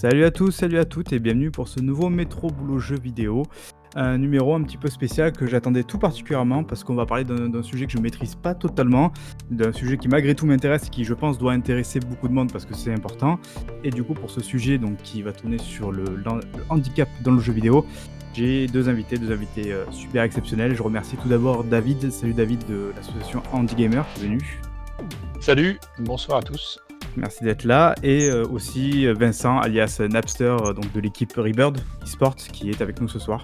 Salut à tous, salut à toutes et bienvenue pour ce nouveau Métro Boulot Jeu vidéo. Un numéro un petit peu spécial que j'attendais tout particulièrement parce qu'on va parler d'un sujet que je maîtrise pas totalement, d'un sujet qui malgré tout m'intéresse et qui je pense doit intéresser beaucoup de monde parce que c'est important. Et du coup pour ce sujet donc qui va tourner sur le, handicap dans le jeu vidéo, j'ai deux invités, deux invités euh, super exceptionnels. Je remercie tout d'abord David, salut David de l'association Handy Gamer qui. Salut, bonsoir à tous. Merci d'être là. Et euh, aussi Vincent, alias Napster, euh, donc de l'équipe Rebird eSport, qui est avec nous ce soir.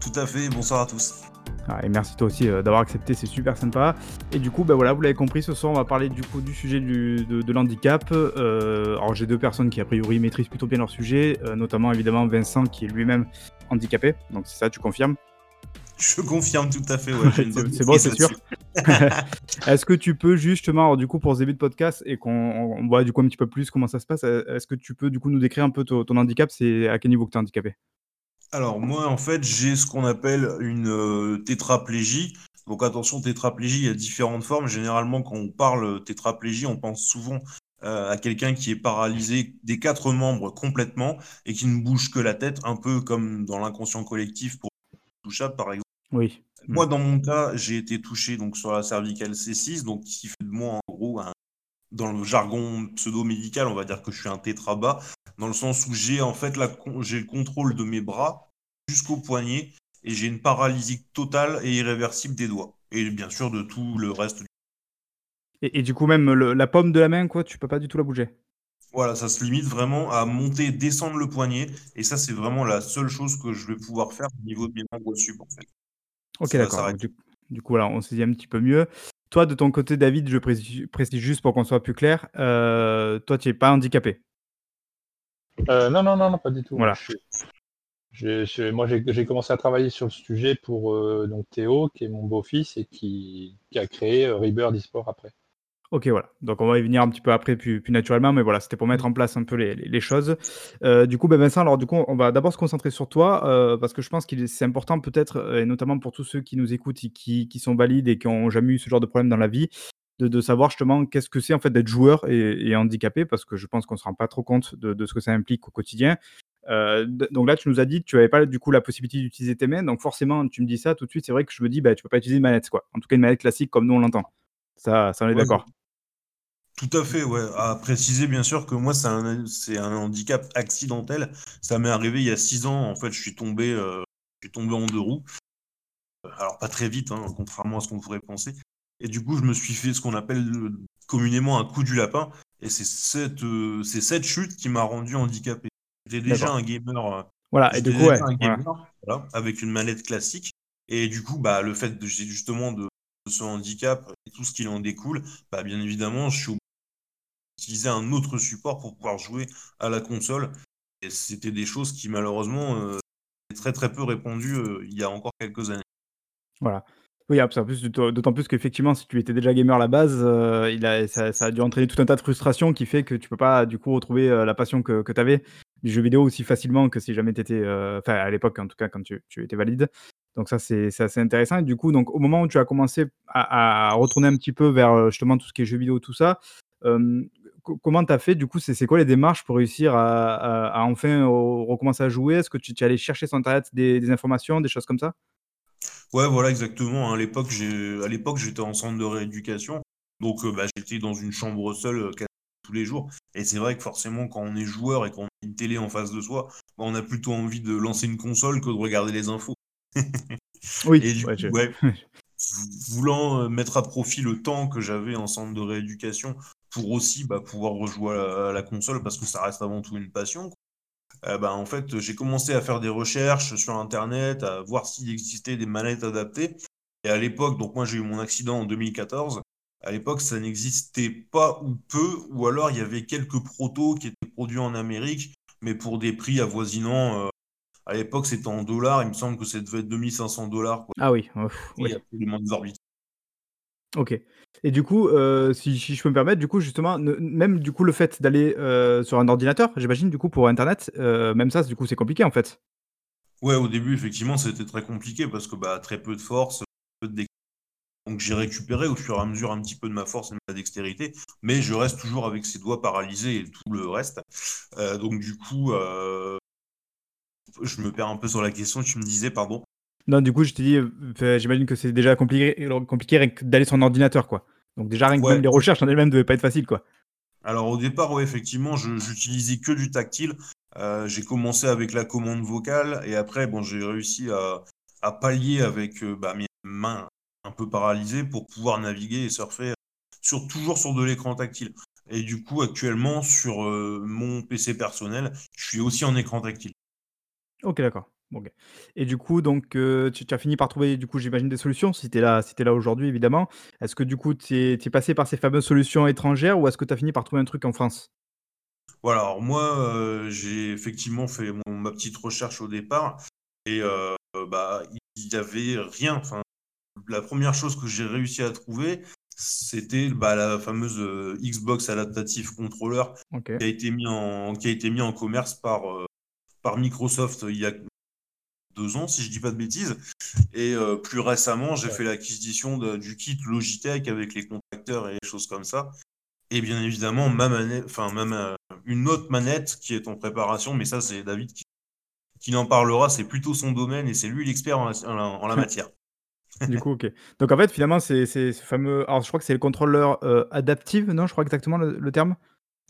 Tout à fait, bonsoir à tous. Ah, et merci toi aussi euh, d'avoir accepté, c'est super sympa. Et du coup, bah voilà, vous l'avez compris, ce soir on va parler du coup du sujet du- de, de l'handicap. Euh, alors j'ai deux personnes qui a priori maîtrisent plutôt bien leur sujet, euh, notamment évidemment Vincent qui est lui-même handicapé. Donc c'est ça, tu confirmes? Je confirme tout à fait, ouais. C'est- bon, c'est sûr. Est-ce que tu peux justement, alors, du coup pour ce début de podcast et qu'on on voit du coup un petit peu plus comment ça se passe, euh, est-ce que tu peux du coup nous décrire un peu ton, ton handicap? C'est à quel niveau que tu es handicapé? Alors moi, en fait, j'ai ce qu'on appelle une euh, tétraplégie. Donc attention, tétraplégie, il y a différentes formes. Généralement, quand on parle tétraplégie, on pense souvent euh, à quelqu'un qui est paralysé des quatre membres complètement et qui ne bouge que la tête, un peu comme dans l'inconscient collectif pour touchable, par exemple. Oui. Moi, dans mon cas, j'ai été touché donc sur la cervicale C6, donc qui fait de moi en gros un- dans le jargon pseudo-médical, on va dire que je suis un tétrabas, dans le sens où j'ai en fait la j'ai le contrôle de mes bras jusqu'au poignet et j'ai une paralysie totale et irréversible des doigts et bien sûr de tout le reste. du- Et, et du coup même le- la paume de la main, quoi, tu peux pas du tout la bouger? Voilà, ça se limite vraiment à monter, descendre le poignet et ça c'est vraiment la seule chose que je vais pouvoir faire au niveau de mes membres sup en fait. Ok, d'accord. Du, du coup, voilà, on se dit un petit peu mieux. Toi, de ton côté, David, je précise, précise juste pour qu'on soit plus clair, euh, toi, tu n'es pas handicapé? Euh, non, non, non, non, pas du tout. Voilà. Je suis- je- je- moi, j'ai j'ai commencé à travailler sur le sujet pour euh, donc Théo, qui est mon beau-fils et qui, qui a créé euh, Rebirth eSport après. Ok, voilà. Donc, on va y venir un petit peu après, plus, plus naturellement, mais voilà, c'était pour mettre en place un peu les, les- les choses. Euh, du coup, ben Vincent, alors, du coup, on va d'abord se concentrer sur toi, euh, parce que je pense que c'est important, peut-être, euh, et notamment pour tous ceux qui nous écoutent et qui, qui sont valides et qui n'ont jamais eu ce genre de problème dans la vie, de, de savoir justement qu'est-ce que c'est en fait d'être joueur et, et handicapé, parce que je pense qu'on ne se rend pas trop compte de, de ce que ça implique au quotidien. Euh, donc là, tu nous as dit que tu n'avais pas du coup la possibilité d'utiliser tes mains, donc forcément, tu me dis ça tout de suite, c'est vrai que je me dis, bah, tu peux pas utiliser une manette, quoi. En tout cas, une manette classique comme nous on l'entend. Ça, ça, on est Ouais, d'accord. Tout à fait, ouais. À préciser, bien sûr, que moi, c'est un, handicap accidentel. Ça m'est arrivé il y a six ans. En fait, je suis tombé, euh, je suis tombé en deux roues. Alors, pas très vite, hein, contrairement à ce qu'on pourrait penser. Et du coup, je me suis fait ce qu'on appelle euh, communément un coup du lapin. Et c'est cette, euh, c'est cette chute qui m'a rendu handicapé. J'étais déjà un gamer, euh, Voilà, et du coup, ouais, un voilà. gamer, voilà, avec une manette classique. Et du coup, bah, le fait de, justement de, de ce handicap et tout ce qui en découle, bah, bien évidemment, je suis utiliser un autre support pour pouvoir jouer à la console. Et c'était des choses qui malheureusement euh, très très peu répandues euh, il y a encore quelques années. Voilà. Oui, plus, d'autant plus qu'effectivement, si tu étais déjà gamer à la base, euh, il a, ça, a dû entraîner tout un tas de frustrations qui fait que tu peux pas du coup retrouver euh, la passion que, que tu avais du jeu vidéo aussi facilement que si jamais tu étais, enfin à l'époque en tout cas quand tu, tu étais valide. Donc ça c'est assez intéressant. Du coup, donc au moment où tu as commencé à, retourner un petit peu vers justement tout ce qui est jeux vidéo, tout ça, comment tu as fait Du coup, c'est c'est quoi les démarches pour réussir à, à- à enfin euh, recommencer à jouer? Est-ce que tu, tu es allé chercher sur Internet des, des informations, des choses comme ça? Ouais, voilà exactement. hein. À l'époque, j'ai, à l'époque, j'étais en centre de rééducation, donc euh, bah, j'étais dans une chambre seule euh, tous les jours. Et c'est vrai que forcément, quand on est joueur et qu'on a une télé en face de soi, bah, on a plutôt envie de lancer une console que de regarder les infos. Oui, Et du ouais, coup, je- ouais, voulant euh, mettre à profit le temps que j'avais en centre de rééducation pour aussi bah, pouvoir rejouer à la, à la console parce que ça reste avant tout une passion. Euh, bah, en fait, j'ai commencé à faire des recherches sur Internet, à voir s'il existait des manettes adaptées. Et à l'époque, donc moi j'ai eu mon accident en 2014. À l'époque, ça n'existait pas ou peu, ou alors il y avait quelques protos qui étaient produits en Amérique, mais pour des prix avoisinant. euh, à l'époque, c'était en dollars. Il me semble que ça devait être 2500 dollars. Ah oui, ouf. Oui, absolument exorbitant. OK. Et du coup, heu, si je peux me permettre, du coup, justement, même du coup, le fait d'aller, heu, sur un ordinateur, j'imagine, du coup, pour internet, heu, même ça, du coup, c'est compliqué, en fait? Ouais, au début, effectivement, c'était très compliqué parce que bah, très peu de force, peu de Donc j'ai récupéré au fur et à mesure un petit peu de ma force et de ma dextérité, mais je reste toujours avec ces doigts paralysés et tout le reste. Euh, donc du coup, euh, je me perds un peu sur la question, tu me disais, pardon. Non, du coup, je te dis, euh, j'imagine que c'est déjà compliqué, compliqué d'aller sur un ordinateur, quoi. Donc déjà, rien que même les recherches en elles-mêmes ne devaient pas être faciles, quoi. Alors au départ, oui, effectivement, j'utilisais que du tactile. j'ai commencé avec la commande vocale et après, bon, j'ai réussi à, pallier avec bah, mes mains un peu paralysées pour pouvoir naviguer et surfer sur, toujours sur de l'écran tactile. Et du coup, actuellement, sur mon PC personnel, je suis aussi en écran tactile. Ok, d'accord. Et du coup, donc, tu as fini par trouver, du coup, j'imagine des solutions, si tu es là si là aujourd'hui, évidemment. Est-ce que, du coup, tu es passé par ces fameuses solutions étrangères ou est-ce que tu as fini par trouver un truc en France? Voilà, alors moi, j'ai effectivement fait ma petite recherche au départ et bah, il y avait rien. Enfin, la première chose que j'ai réussi à trouver, c'était, bah, la fameuse, Xbox Adaptative Controller qui a été mis en qui a été mis en commerce par, par Microsoft, il y a deux ans, si je dis pas de bêtises. Et euh, plus récemment, j'ai fait l'acquisition du kit Logitech avec les contacteurs et les choses comme ça. Et bien évidemment, ma manette, enfin, ma, une autre manette qui est en préparation, mais ça, c'est David qui, qui en parlera. C'est plutôt son domaine et c'est lui l'expert en, la matière. du coup, ok. Donc en fait, finalement, c'est ce fameux. Alors, je crois que c'est le contrôleur euh, adaptif, non Je crois exactement le, terme.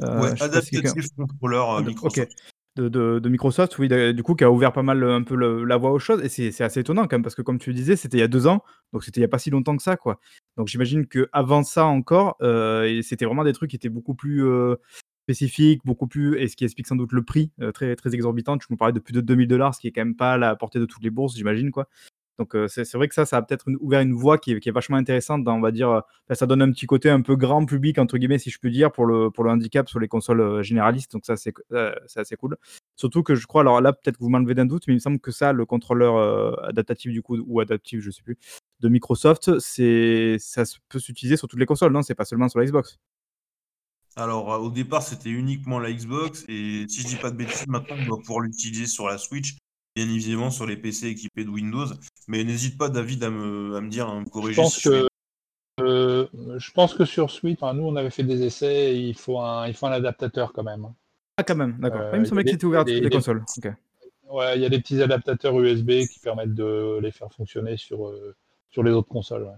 Euh, ouais, adaptative contrôleur Microsoft de, Microsoft, oui, du coup, qui a ouvert pas mal un peu la voie aux choses. Et c'est assez étonnant quand même, parce que comme tu le disais, c'était il y a deux ans, donc c'était il n'y a pas si longtemps que ça, quoi. Donc j'imagine qu'avant ça encore, euh, c'était vraiment des trucs qui étaient beaucoup plus euh, spécifiques, beaucoup plus, et ce qui explique sans doute le prix euh, très, très exorbitant. Tu nous parlais de plus de 2000 dollars, ce qui est quand même pas à la portée de toutes les bourses, j'imagine, quoi. Donc c'est vrai que ça, ça a peut-être ouvert une voie qui est, vachement intéressante. Dans, on va dire, ça donne un petit côté un peu grand public entre guillemets, si je peux dire, pour le pour le handicap sur les consoles généralistes. Donc ça, c'est assez cool. Surtout que je crois, alors là, peut-être que vous m'enlevez d'un doute, mais il me semble que ça, le contrôleur adaptatif du coup ou adaptif, je sais plus, de Microsoft, c'est ça peut s'utiliser sur toutes les consoles, non? C'est pas seulement sur la Xbox. Alors, au départ, c'était uniquement la Xbox, et si je dis pas de bêtises, maintenant, on va pouvoir l'utiliser sur la Switch bien évidemment sur les PC équipés de Windows. Mais n'hésite pas, David, à me, à me dire, à me corriger. Je pense, que, euh, je pense que sur Switch, nous, on avait fait des essais, il faut un, il faut un adaptateur quand même. Ah, quand même, d'accord. Euh, il me semblait que c'était ouvert à toutes les consoles. Ouais, il y a des petits adaptateurs USB qui permettent de les faire fonctionner sur, euh, sur les autres consoles.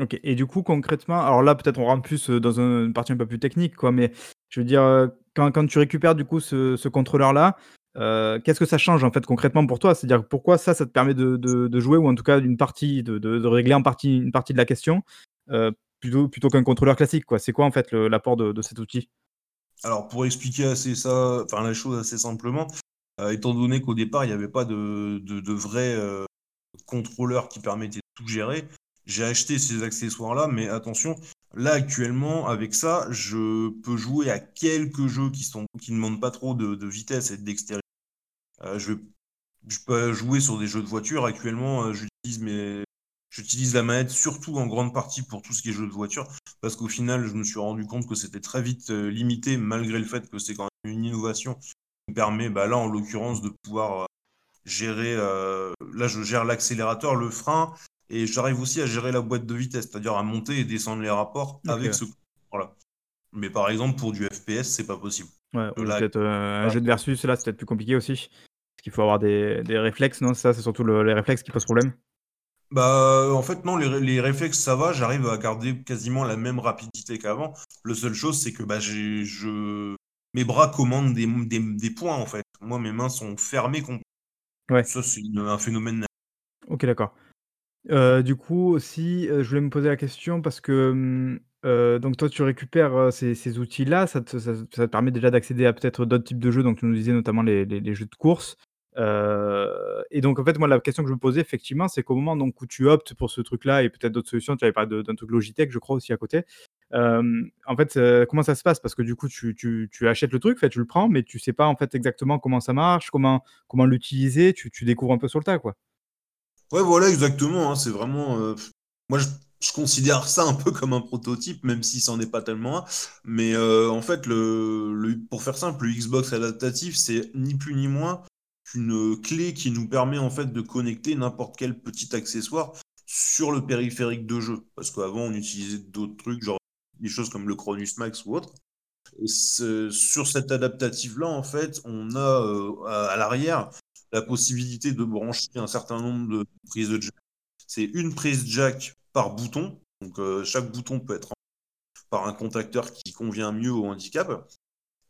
Ok, et du coup, concrètement, alors là, peut-être on rentre plus dans une partie un peu plus technique, quoi, mais je veux dire, quand, quand tu récupères du coup ce, ce contrôleur-là, euh, qu'est-ce que ça change en fait concrètement pour toi? C'est-à-dire pourquoi ça, ça te permet de, jouer ou en tout cas d'une partie, de, régler une partie de la question euh, plutôt, plutôt qu'un contrôleur classique quoi? C'est quoi en fait l'apport de, cet outil? Alors pour expliquer assez ça, enfin la chose assez simplement, euh, étant donné qu'au départ il n'y avait pas de, vrai contrôleur qui permettait de tout gérer, j'ai acheté ces accessoires-là, mais attention, là actuellement avec ça, je peux jouer à quelques jeux qui sont qui ne demandent pas trop de, vitesse et de. Euh, je, je, peux jouer sur des jeux de voiture actuellement. Euh, j'utilise mes J'utilise la manette surtout en grande partie pour tout ce qui est jeux de voiture, parce qu'au final, je me suis rendu compte que c'était très vite euh, limité, malgré le fait que c'est quand même une innovation qui me permet, bah là en l'occurrence, de pouvoir gérer. là, je gère l'accélérateur, le frein, et j'arrive aussi à gérer la boîte de vitesse, c'est-à-dire à monter et desqu'endre les rapports avec ce. Voilà. Mais par exemple, pour du FPS, c'est pas possible. Ouais, peut-être euh, un jeu de versus, là, c'est peut-être plus compliqué aussi. Qu'il faut avoir des, des réflexes, non? Ça, c'est surtout les réflexes qui posent problème? Bah, en fait, non, les, les réflexes, ça va. J'arrive à garder quasiment la même rapidité qu'avant. Le seule chose, c'est que bah, je... mes bras commandent des, des, des, points, en fait. Moi, mes mains sont fermées. Ouais. Ça, c'est un phénomène. Ok, d'accord. Euh, du coup aussi, euh, je voulais me poser la question parce que, mmh, euh, donc toi tu récupères, ces outils-là, ça te ça te permet déjà d'accéder à peut-être d'autres types de jeux, donc tu nous disais notamment les les jeux de course. Et donc en fait, moi la question que je me posais effectivement, c'est qu'au moment donc où tu optes pour ce truc-là et peut-être d'autres solutions, tu avais parlé d'un truc Logitech je crois aussi à côté. en fait, comment ça se passe? Parce que du coup tu achètes le truc, fait tu le prends, mais tu sais pas en fait exactement comment ça marche, comment l'utiliser, tu découvres un peu sur le tas, quoi? Ouais, voilà, exactement. Hein, c'est vraiment. Euh, moi, je, considère ça un peu comme un prototype, même si c'en est pas tellement un. Mais euh, en fait, pour faire simple, le Xbox adaptatif, c'est ni plus ni moins qu'une clé qui nous permet en fait de connecter n'importe quel petit accessoire sur le périphérique de jeu. Parce qu'avant, on utilisait d'autres trucs, genre des choses comme le Cronus Max ou autre. Sur cette adaptative-là, en fait, on a euh, à, l'arrière la possibilité de brancher un certain nombre de prises de jack. C'est une prise jack par bouton. Donc euh, chaque bouton peut être par un contacteur qui convient mieux au handicap.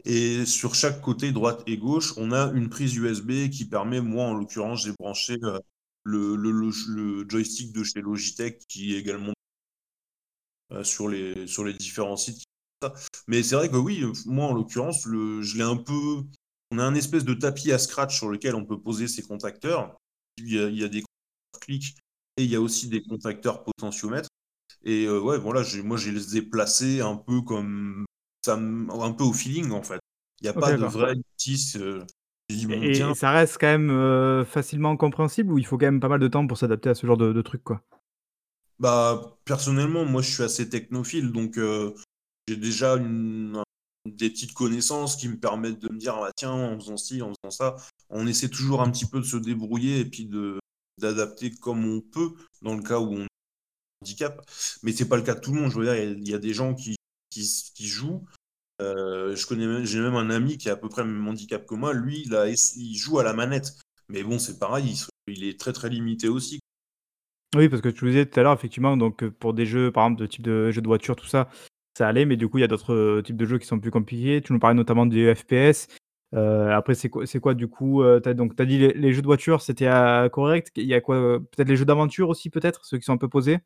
Et sur chaque côté, droite et gauche, on a une prise USB qui permet, moi en l'occurrence, j'ai branché euh, le, joystick de chez Logitech qui est également sur, les, sur les différents sites mais c'est vrai que oui, moi en l'occurrence, je l'ai un peu. On a un espèce de tapis à scratch sur lequel on peut poser ses contacteurs. Il y a, des clics et il y a aussi des contacteurs potentiomètres. Et euh, ouais, voilà, moi je les ai placés un peu comme ça, un peu au feeling en fait. Il n'y a pas de vrai notice. Euh, et, ça reste quand même euh, facilement compréhensible ou il faut quand même pas mal de temps pour s'adapter à ce genre de, de truc quoi? Bah personnellement, moi je suis assez technophile, donc j'ai déjà une, des petites connaissances qui me permettent de me dire ah, tiens en faisant ci en faisant ça on essaie toujours un petit peu de se débrouiller et puis de d'adapter comme on peut dans le cas où on a un handicap mais c'est pas le cas de tout le monde je veux dire il y, a des gens qui, qui, jouent euh, je connais j'ai même un ami qui a à peu près le même handicap que moi lui il, a, il joue à la manette mais bon c'est pareil il, est très très limité aussi oui, parce que tu disais tout à l'heure, effectivement, donc pour des jeux, par exemple, de type de jeux de voiture, tout ça, ça allait, mais du coup, il y a d'autres, euh, types de jeux qui sont plus compliqués. Tu nous parlais notamment des FPS. Euh, après, c'est quoi c'est quoi du coup, euh, tu donc tu dit les jeux de voiture, c'était, correct. Il y a quoi, peut-être les jeux d'aventure aussi peut-être? Ceux qui sont un peu posés?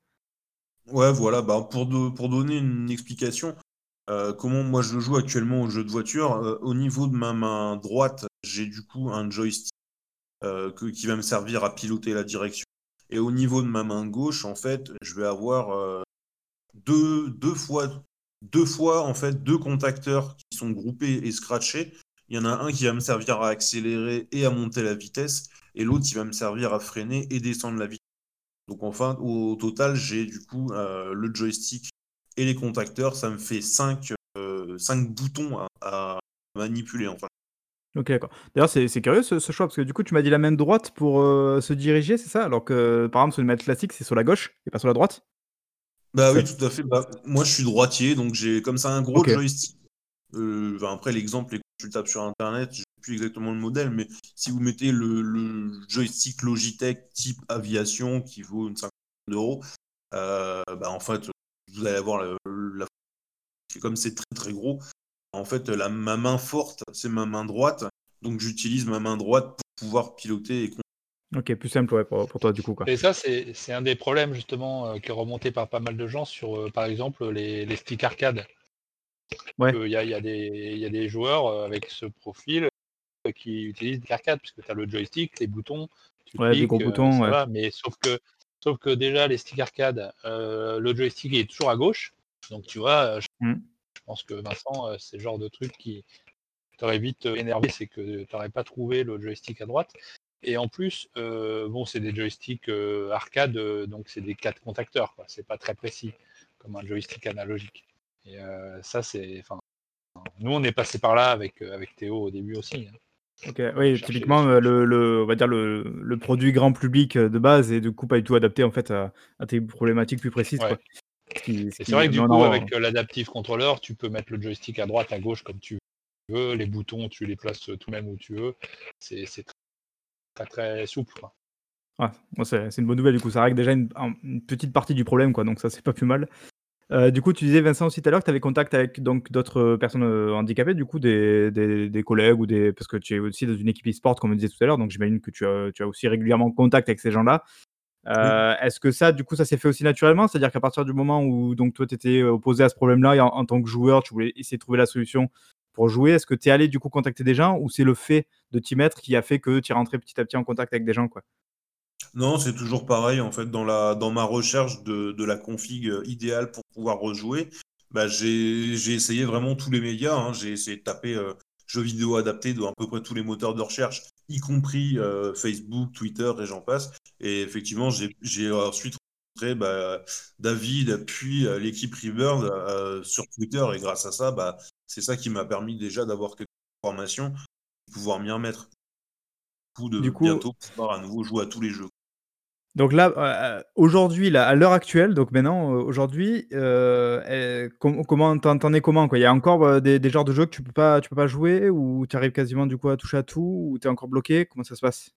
Ouais, voilà, bah, pour pour donner une explication, comment moi je joue actuellement aux jeux de voiture, au niveau de ma main droite, j'ai du coup un joystick, qui va me servir à piloter la direction et au niveau de ma main gauche, en fait, je vais avoir, deux deux fois deux fois, en fait, deux contacteurs qui sont groupés et scratchés. Il y en a un qui va me servir à accélérer et à monter la vitesse, et l'autre qui va me servir à freiner et descendre la vitesse. Donc enfin, au total, j'ai du coup euh, le joystick et les contacteurs. Ça me fait 5 euh, boutons à, manipuler. Enfin. Ok, d'accord. D'ailleurs, c'est curieux ce, choix, parce que du coup, tu m'as dit la main droite pour euh, se diriger, c'est ça? Alors que, par exemple, sur une manette classique, c'est sur la gauche et pas sur la droite? Bah oui, tout à fait. Bah, moi, je suis droitier, donc j'ai comme ça un gros joystick. Euh, après, l'exemple, quand tu tapes sur Internet, je sais plus exactement le modèle, mais si vous mettez le, joystick Logitech type aviation qui vaut une cinquantaine d'euros, euh, bah, en fait, vous allez avoir la, comme c'est très très gros. En fait, la, ma main forte, c'est ma main droite, donc j'utilise ma main droite pour pouvoir piloter et Ok, plus simple pour, toi du coup. Quoi. Et ça, c'est un des problèmes justement euh, qui est remonté par pas mal de gens sur, euh, par exemple, les, les sticks arcade. Ouais. Il y, a, y, a y, a, des joueurs euh, avec ce profil qui utilisent des arcades, puisque tu as le joystick, les boutons, tu ouais, les gros boutons, ouais. mais sauf que, sauf que déjà, les sticks arcade, le joystick est toujours à gauche. Donc tu vois, je, mmh. je pense que Vincent, c'est le genre de truc qui t'aurait vite énervé, c'est que tu n'aurais pas trouvé le joystick à droite. Et en plus, euh, bon, c'est des joysticks euh, arcade, euh, donc c'est des quatre contacteurs, quoi. C'est pas très précis comme un joystick analogique. Et ça, c'est, nous on est passé par là avec avec Théo au début aussi. Hein. Ok, oui, typiquement le, le, on va dire le, le, produit grand public de base et du coup pas du tout adapté en fait à, tes problématiques plus précises. C'est vrai que du coup avec l'adaptive controller, tu peux mettre le joystick à droite, à gauche comme tu veux, les boutons tu les places tout même où tu veux. C'est très souple. c'est une bonne nouvelle, du coup, ça règle déjà une, petite partie du problème, quoi, donc ça, c'est pas plus mal. Euh, du coup, tu disais, Vincent, aussi tout à l'heure que tu avais contact avec donc d'autres personnes euh, handicapées, du coup, des, des, collègues ou des. Parce que tu es aussi dans une équipe e-sport, comme on disait tout à l'heure, donc j'imagine que tu as, tu as aussi régulièrement contact avec ces gens-là. Euh, est-ce que ça, du coup, ça s'est fait aussi naturellement? C'est-à-dire qu'à partir du moment où donc toi, tu étais opposé à ce problème-là et en, tant que joueur, tu voulais essayer de trouver la solution pour jouer, est-ce que tu es allé du coup contacter des gens ou c'est le fait de t'y mettre qui a fait que tu es rentré petit à petit en contact avec des gens quoi? Non, c'est toujours pareil en fait dans, la, dans ma recherche de, de la config euh, idéale pour pouvoir rejouer. Bah, j'ai essayé vraiment tous les médias. Hein. J'ai essayé de taper euh, jeux vidéo adaptés dans à peu près tous les moteurs de recherche, y compris euh, Facebook, Twitter et j'en passe. Et effectivement, j'ai ensuite rencontré bah, David, puis l'équipe Rebird sur Twitter. Et grâce à ça, bah, c'est ça qui m'a permis déjà d'avoir quelques informations, de pouvoir m'y remettre. Du coup, de bientôt pouvoir à nouveau jouer à tous les jeux. Donc là, euh, aujourd'hui, là, à l'heure actuelle, donc maintenant, euh, aujourd'hui, euh, comment t'en es comment, quoi? Il y a encore, des genres de jeux que tu peux pas tu peux pas jouer ou tu arrives quasiment, du coup, à toucher à tout ou tu es encore bloqué? Comment ça se passe?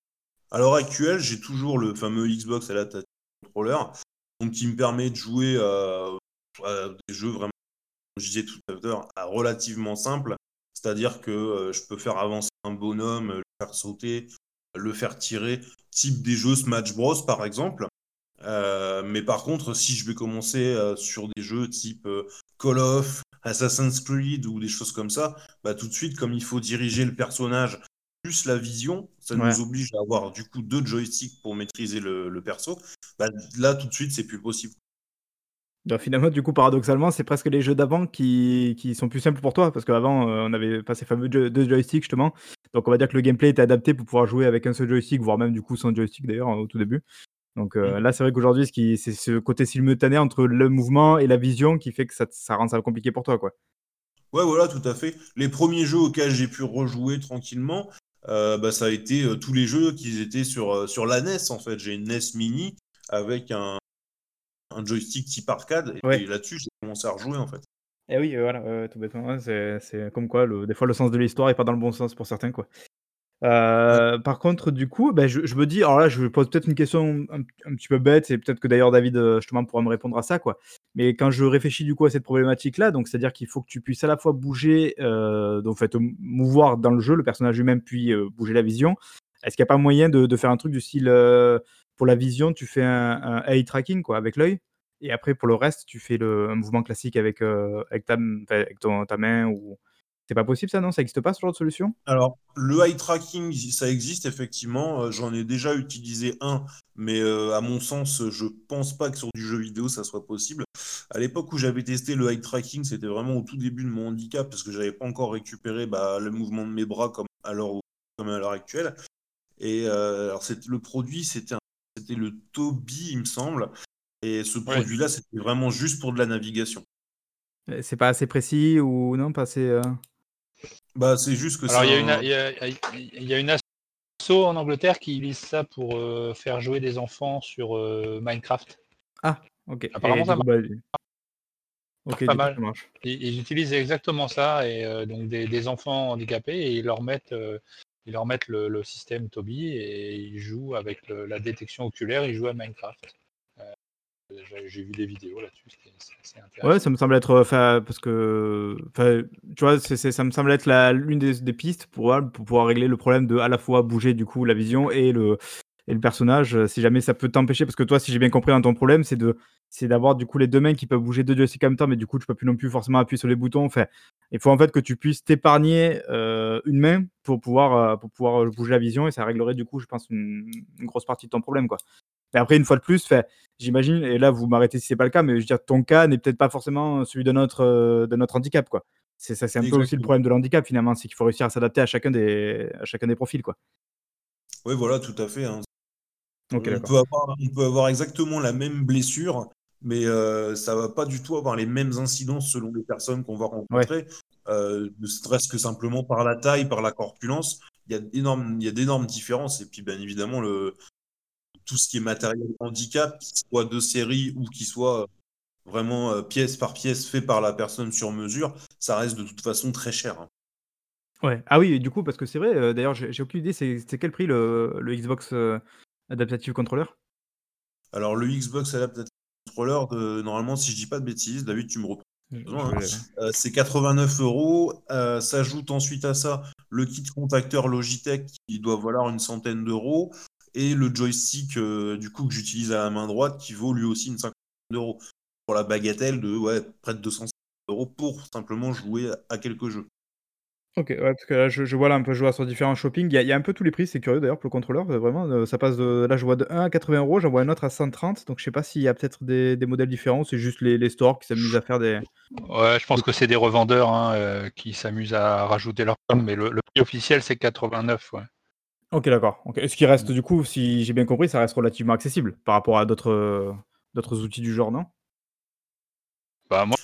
À l'heure actuelle, j'ai toujours le fameux Xbox Adaptive Controller, donc qui me permet de jouer, à des jeux vraiment, comme je disais tout à l'heure, relativement simples. C'est-à-dire que, je peux faire avancer un bonhomme, le faire sauter, le faire tirer, type des jeux Smash Bros par exemple. Euh, mais par contre, si je vais commencer euh, sur des jeux type euh, Call of, Assassin's Creed ou des choses comme ça, bah, tout de suite, comme il faut diriger le personnage plus la vision, ça nous oblige à avoir du coup deux joysticks pour maîtriser le, perso. Bah, là, tout de suite, c'est plus possible. Bah, finalement, du coup, paradoxalement, c'est presque les jeux d'avant qui, qui, sont plus simples pour toi, parce qu'avant, euh, on avait pas ces fameux deux joysticks, justement. Donc, on va dire que le gameplay était adapté pour pouvoir jouer avec un seul joystick, voire même, du coup, sans joystick, d'ailleurs, au tout début. Donc euh, mmh. là, c'est vrai qu'aujourd'hui, c'est ce côté simultané entre le mouvement et la vision qui fait que ça, ça rend ça compliqué pour toi, quoi. Ouais, voilà, tout à fait. Les premiers jeux auxquels j'ai pu rejouer tranquillement, euh, bah, ça a été tous les jeux qui étaient sur, sur la NES, en fait. J'ai une NES Mini avec un, un joystick type arcade. Et, là-dessus, j'ai commencé à rejouer en fait. Et eh oui, voilà, tout bêtement. c'est comme quoi, le, des fois, le sens de l'histoire est pas dans le bon sens pour certains. quoi. Euh, par contre, du coup, ben, je, me dis, alors là, je pose peut-être une question un, petit peu bête, et peut-être que d'ailleurs David euh, justement pourra me répondre à ça, quoi. Mais quand je réfléchis du coup à cette problématique-là, donc c'est-à-dire qu'il faut que tu puisses à la fois bouger, euh, donc en fait, mouvoir dans le jeu, le personnage lui-même, puis bouger la vision. Est-ce qu'il n'y a pas moyen de, faire un truc du style, pour la vision, tu fais un, eye tracking, quoi, avec l'œil et après, pour le reste, tu fais le un mouvement classique avec, euh, avec, ta main ou. C'est pas possible ça, non? Ça n'existe pas ce genre de solution? Alors, le eye tracking, ça existe effectivement. Euh, j'en ai déjà utilisé un, mais euh, à mon sens, je pense pas que sur du jeu vidéo ça soit possible. À l'époque où j'avais testé le eye tracking, c'était vraiment au tout début de mon handicap parce que j'avais pas encore récupéré bah, le mouvement de mes bras comme à l'heure, comme à l'heure actuelle. Et alors, le produit, c'était c'était le Toby, il me semble. Et ce produit-là, c'était vraiment juste pour de la navigation. C'est pas assez précis ou non, pas assez. Euh bah, c'est juste que Alors, il y, a une, il y a une asso en Angleterre qui utilise ça pour euh, faire jouer des enfants sur euh, Minecraft. Ah, ok. Apparemment, ça marche. Ok, pas mal. marche. Ils, utilisent exactement ça, et donc des, enfants handicapés, et ils leur mettent, ils leur mettent le, système Toby, et ils jouent avec la détection oculaire, ils jouent à Minecraft. J'ai vu des vidéos là-dessus. Ouais, ça me semble être, parce que, tu vois, ça me semble être l'une des, pistes pour, pouvoir régler le problème de à la fois bouger du coup la vision et le, et le personnage. Si jamais ça peut t'empêcher, parce que toi, si j'ai bien compris dans ton problème, c'est de, c'est d'avoir du coup les deux mains qui peuvent bouger deux joysticks en même temps, mais du coup, tu peux plus non plus forcément appuyer sur les boutons. Enfin, il faut en fait que tu puisses t'épargner une main pour pouvoir, pour pouvoir bouger la vision et ça réglerait du coup, je pense, une, une grosse partie de ton problème, quoi. Mais après, une fois de plus, j'imagine, et là, vous m'arrêtez si c'est pas le cas, mais je veux dire, ton cas n'est peut-être pas forcément celui de notre, euh, de notre handicap, quoi. C'est ça, c'est un peu aussi le problème de l'handicap finalement, c'est qu'il faut réussir à s'adapter à chacun des, à chacun des profils, quoi. Oui, voilà, tout à fait. Hein. on, peut avoir, on, peut avoir, exactement la même blessure, mais euh, ça va pas du tout avoir les mêmes incidences selon les personnes qu'on va rencontrer. Euh, ne serait-ce que simplement par la taille, par la corpulence, il y a d'énormes différences. Et puis, bien évidemment, le, tout ce qui est matériel handicap, qu'il soit de série ou qui soit euh, vraiment euh, pièce par pièce fait par la personne sur mesure, ça reste de toute façon très cher. Hein. Ouais. Ah oui, du coup, parce que c'est vrai, euh, d'ailleurs, j'ai aucune idée, c'est quel prix le, Xbox Adaptative Controller? Alors, le Xbox Adaptative Controller, de, normalement, si je dis pas de bêtises, David, tu me reprends. Hein. c'est 89 euros. S'ajoute ensuite à ça le kit contacteur Logitech qui doit valoir une centaine d'euros et le joystick euh, du coup que j'utilise à la main droite qui vaut lui aussi une cinquantaine d'euros pour la bagatelle de ouais, près de 200 euros pour simplement jouer à quelques jeux. Ok, ouais, parce que là, je, vois là un peu jouer sur différents shopping. Il y, a, un peu tous les prix, c'est curieux d'ailleurs pour le contrôleur. Euh, vraiment, euh, ça passe de. Là, je vois de 1 à 80 euros, j'en vois un autre à 130. Donc, je sais pas s'il y a peut-être des, modèles différents. C'est juste les, stores qui s'amusent à faire des. Ouais, je pense que c'est des revendeurs hein, qui s'amusent à rajouter leur com, mais le, le prix officiel, c'est 89. Ouais. OK, d'accord. OK. ce qui reste du coup, si j'ai bien compris, ça reste relativement accessible par rapport à d'autres, d'autres outils du genre, non? Bah, moi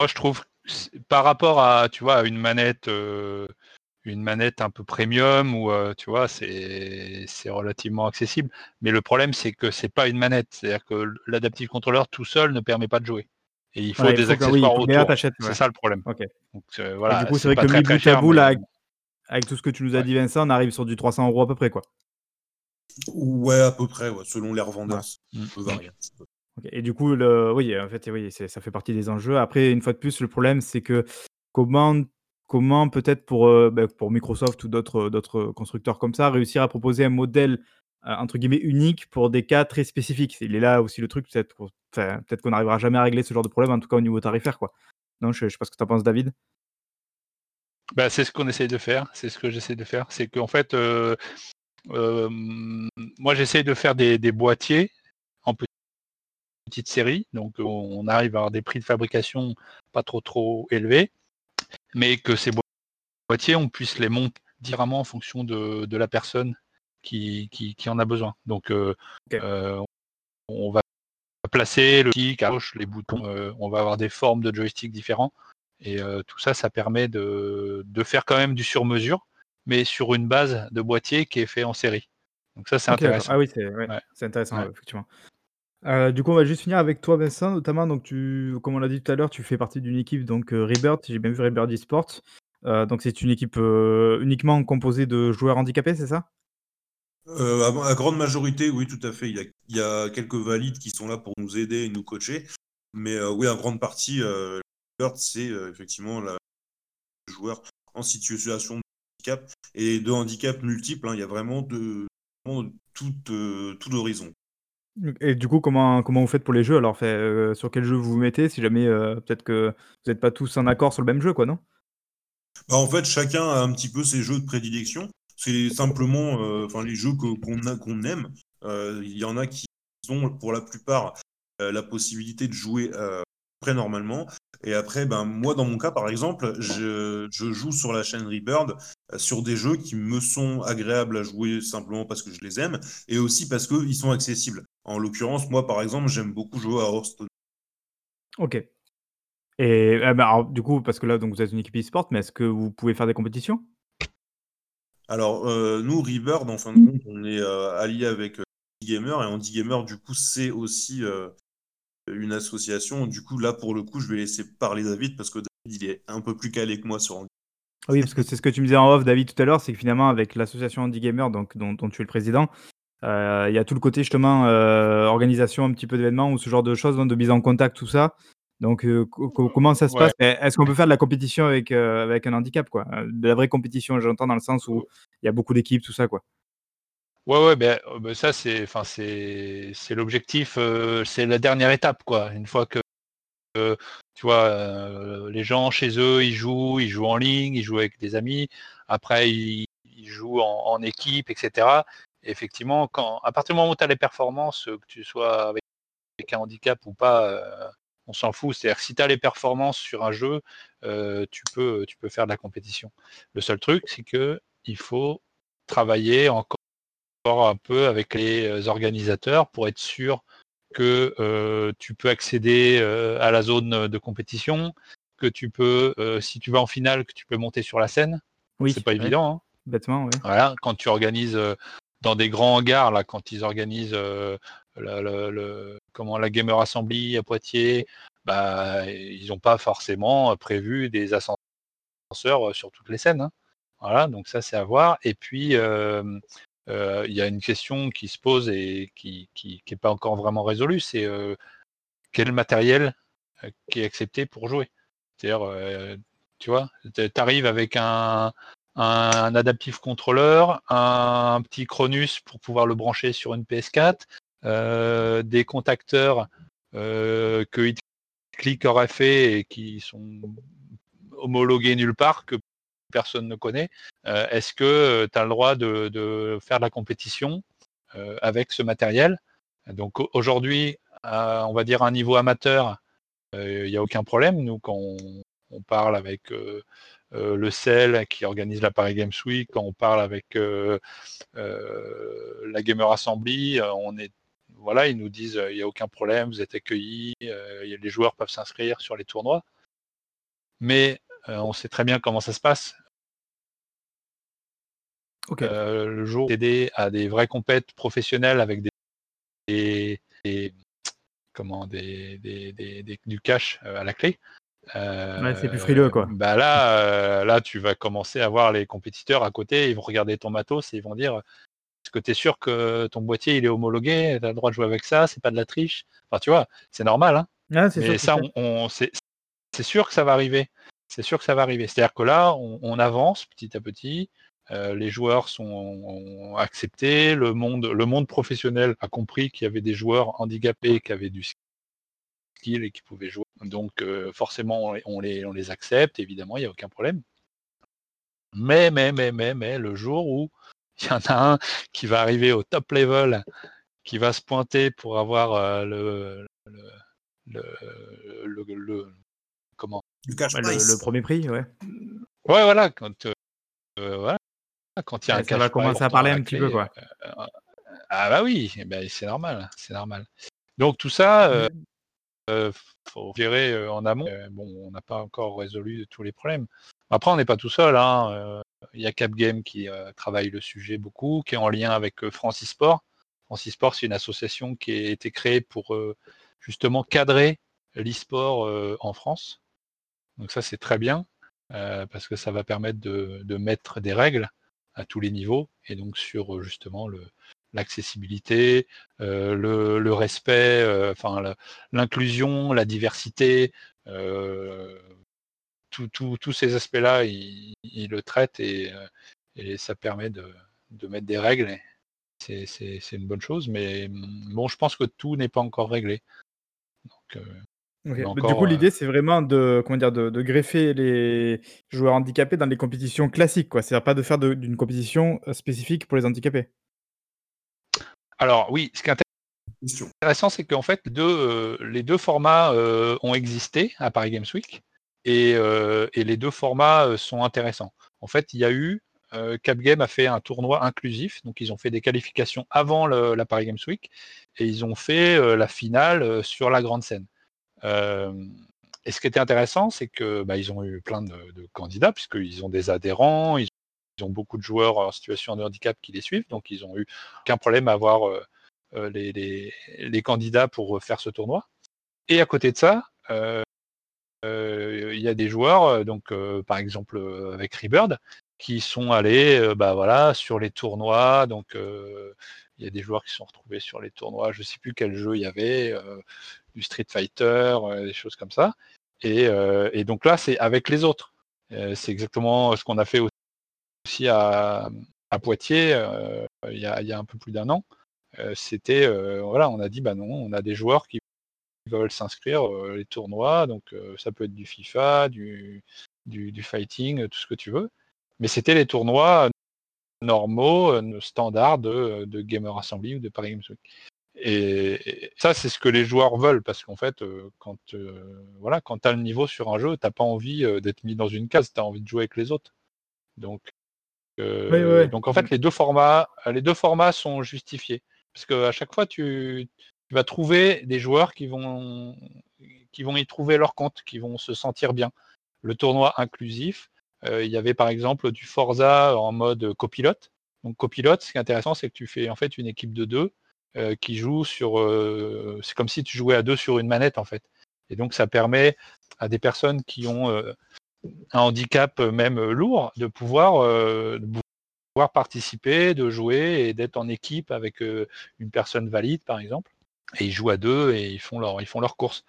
moi je trouve par rapport à, tu vois, une manette, une manette un peu premium ou tu vois, c'est relativement accessible. Mais le problème, c'est que c'est pas une manette. C'est-à-dire que l'adaptive controller tout seul ne permet pas de jouer. Et il faut des accessoires autour. C'est ça le problème. Donc, voilà, du coup, c'est vrai que mis bout à bout, là, avec tout ce que tu nous as dit, Vincent, on arrive sur du 300 euros à peu près, quoi. Ouais, à peu près, selon les revendeurs. Mmh. Et du coup, le... oui, en fait, ça fait partie des enjeux. Après, une fois de plus, le problème, c'est que comment, comment peut-être pour, euh, ben, pour Microsoft ou d'autres, d'autres constructeurs comme ça, réussir à proposer un modèle euh, entre guillemets unique pour des cas très spécifiques? Il est là aussi le truc, peut-être, peut-être qu'on n'arrivera jamais à régler ce genre de problème, en tout cas au niveau tarifaire, quoi. Non, je, je sais pas ce que tu en penses, David. Bah, c'est ce qu'on essaye de faire, c'est ce que j'essaie de faire. C'est qu'en fait, euh, moi j'essaye de faire des, boîtiers petite série, donc on arrive à avoir des prix de fabrication pas trop trop élevés, mais que ces boîtiers, on puisse les monter différemment en fonction de, la personne qui, en a besoin. Donc on va placer le stick à gauche, les boutons, on va avoir des formes de joystick différents. Et tout ça, ça permet de, faire quand même du sur-mesure, mais sur une base de boîtier qui est fait en série. Donc ça, c'est intéressant. Ah oui, c'est intéressant, effectivement. Du coup, on va juste finir avec toi, Vincent, notamment. Donc, tu, comme on l'a dit tout à l'heure, tu fais partie d'une équipe, donc Rebirth. J'ai bien vu Rebirth Esports. donc, c'est une équipe uniquement composée de joueurs handicapés, c'est ça? À, grande majorité, oui, tout à fait. Il y, a, quelques valides qui sont là pour nous aider et nous coacher. Mais oui, en grande partie, c'est euh, effectivement la joueur en situation de handicap et de handicap multiple. Hein. il y a vraiment de, tout, euh, tout l'horizon. Et du coup, comment, comment vous faites pour les jeux? Alors, fait, euh, sur quel jeu vous vous mettez? Si jamais peut-être que vous n'êtes pas tous en accord sur le même jeu, quoi, non? Bah, En fait, chacun a un petit peu ses jeux de prédilection. C'est simplement enfin les jeux qu'on aime. Il y en a qui ont, pour la plupart, la possibilité de jouer très normalement. Et après, ben, moi, dans mon cas, par exemple, je, joue sur la chaîne Rebird euh, sur des jeux qui me sont agréables à jouer simplement parce que je les aime et aussi parce qu'ils sont accessibles. En l'occurrence, moi, par exemple, j'aime beaucoup jouer à Hearthstone. Ok. Et eh ben, du coup, parce que là, donc, vous êtes une équipe e-sport, mais est-ce que vous pouvez faire des compétitions? Alors, euh, nous, Rebird, en fin de compte, on est euh, allié avec Gamer et Andy Gamer, du coup, c'est aussi une association. Du coup, là, pour le coup, je vais laisser parler David parce que David, il est un peu plus calé que moi sur Oui, parce que c'est ce que tu me disais en off, David, tout à l'heure, c'est que finalement, avec l'association Andy Gamer, donc, dont, tu es le président, euh, il y a tout le côté justement euh, organisation un petit peu d'événements ou ce genre de choses, de mise en contact, tout ça. Donc, euh, comment ça se passe? Est-ce qu'on peut faire de la compétition avec, avec un handicap quoi? De la vraie compétition, j'entends dans le sens où il y a beaucoup d'équipes, tout ça, quoi. Ouais, ouais, ben, euh, ben, ça, c'est, enfin, c'est, l'objectif, euh, c'est la dernière étape, quoi. Une fois que, euh, tu vois, les gens chez eux, ils jouent, ils jouent en ligne, ils jouent avec des amis. Après, ils, jouent en, équipe, etc. effectivement, quand, à partir du moment où tu as les performances, que tu sois avec, un handicap ou pas, on s'en fout. C'est-à-dire si tu as les performances sur un jeu, tu peux, tu peux faire de la compétition. Le seul truc, c'est que il faut travailler encore un peu avec les euh, organisateurs pour être sûr que euh, tu peux accéder euh, à la zone de compétition, que tu peux, si tu vas en finale, que tu peux monter sur la scène. Oui, c'est pas évident. Hein. Bêtement, oui. Voilà, quand tu organises dans des grands hangars, là, quand ils organisent le, comment, la Gamer Assembly à Poitiers, bah, ils n'ont pas forcément prévu des ascenseurs sur toutes les scènes. Hein. Voilà, donc ça c'est à voir. Et puis, il y a une question qui se pose et qui n'est pas encore vraiment résolue, c'est quel matériel qui est accepté pour jouer? C'est-à-dire, tu vois, tu arrives avec un, un, adaptif contrôleur, un, petit Cronus pour pouvoir le brancher sur une PS4, des contacteurs que Click aurait fait et qui sont homologués nulle part, que personne ne connaît, euh, est-ce que euh, tu as le droit de, faire de la compétition euh, avec ce matériel? Donc aujourd'hui, on va dire à un niveau amateur, il n'y a aucun problème. Nous, quand on, parle avec le CEL qui organise la Paris Games Week, quand on parle avec la Gamer Assembly, on est voilà, ils nous disent il n'y a aucun problème, vous êtes accueillis, les joueurs peuvent s'inscrire sur les tournois. Mais on sait très bien comment ça se passe le jour aider à des vrais compètes professionnels avec des, comment des, des, du cash à la clé. C'est plus frileux quoi. Bah là, là, tu vas commencer à voir les compétiteurs à côté, ils vont regarder ton matos et ils vont dire est-ce que tu es sûr que ton boîtier il est homologué? Tu as le droit de jouer avec ça C'est pas de la triche? Enfin, tu vois, c'est normal. Hein Mais ça, on, c'est sûr que ça va arriver. C'est sûr que ça va arriver. C'est-à-dire que là, on, avance petit à petit. Euh, les joueurs sont acceptés. Le monde, le monde professionnel a compris qu'il y avait des joueurs handicapés qui avaient du et qui pouvaient jouer. Donc, euh, forcément, on les, on les accepte. Évidemment, il n'y a aucun problème. Mais, mais, mais, mais, mais, le jour où il y en a un qui va arriver au top level, qui va se pointer pour avoir euh, le, le, le, comment? Le, le, premier prix, ouais. Ouais, voilà, quand euh, voilà, quand il y a un ça va commencer à parler un petit peu, quoi. Euh, ah bah oui, eh ben, c'est normal, c'est normal. Donc tout ça, il faut gérer en amont. bon, on n'a pas encore résolu tous les problèmes. Après, on n'est pas tout seul. Hein. Il y a Capgame qui euh, travaille le sujet beaucoup, qui est en lien avec euh, Francisport. Francisport, c'est une association qui a été créée pour euh, justement cadrer l'e-sport en France. Donc ça, c'est très bien, parce que ça va permettre de, mettre des règles à tous les niveaux, et donc sur justement l'accessibilité, le, respect, enfin l'inclusion, la diversité, tous ces aspects-là, il, le traite et, euh, ça permet de, mettre des règles. C'est une bonne chose, mais mm, bon, je pense que tout n'est pas encore réglé. Euh, du coup, l'idée, euh, c'est vraiment de, comment dire, de, greffer les joueurs handicapés dans les compétitions classiques. C'est-à-dire pas de faire d'une compétition spécifique pour les handicapés. Alors oui, ce qui est intéressant, c'est qu'en fait, les deux formats ont existé à Paris Games Week. Euh, et, les deux formats euh, sont intéressants. En fait, il y a eu euh, Capgame a fait un tournoi inclusif, donc ils ont fait des qualifications avant la Paris Games Week et ils ont fait la finale sur la grande scène. et ce qui était intéressant, c'est que bah, ils ont eu plein de, candidats puisqu'ils ont des adhérents, ils, ont beaucoup de joueurs en situation de handicap qui les suivent, donc ils ont eu aucun problème à avoir les, les, candidats pour faire ce tournoi. Et à côté de ça, il y a des joueurs, donc par exemple avec Rebird, qui sont allés bah, voilà, sur les tournois. Donc il y a des joueurs qui sont retrouvés sur les tournois. Je ne sais plus quel jeu il y avait, du Street Fighter, des choses comme ça. Et, donc là, c'est avec les autres. c'est exactement ce qu'on a fait aussi à, Poitiers il y, a, un peu plus d'un an. C'était voilà, on a dit bah non, on a des joueurs qui veulent s'inscrire les tournois. Donc ça peut être du FIFA, du, du, fighting, tout ce que tu veux. Mais c'était les tournois normaux, standards de, de Gamer Assembly ou de Paris Games Week. Et, ça, c'est ce que les joueurs veulent, parce qu'en fait, quand, voilà, quand tu as le niveau sur un jeu, tu pas envie d'être mis dans une case, tu as envie de jouer avec les autres. Donc, donc en fait, les deux, formats, les deux formats sont justifiés. Parce qu'à chaque fois, tu, vas trouver des joueurs qui vont, qui vont y trouver leur compte, qui vont se sentir bien. Le tournoi inclusif, euh, il y avait par exemple du Forza en mode copilote. Donc copilote, ce qui est intéressant, c'est que tu fais en fait une équipe de deux euh, qui joue sur. Euh, c'est comme si tu jouais à deux sur une manette en fait. Et donc ça permet à des personnes qui ont un handicap même lourd de pouvoir, de pouvoir participer, de jouer et d'être en équipe avec une personne valide par exemple et ils jouent à deux et ils font leur, ils course.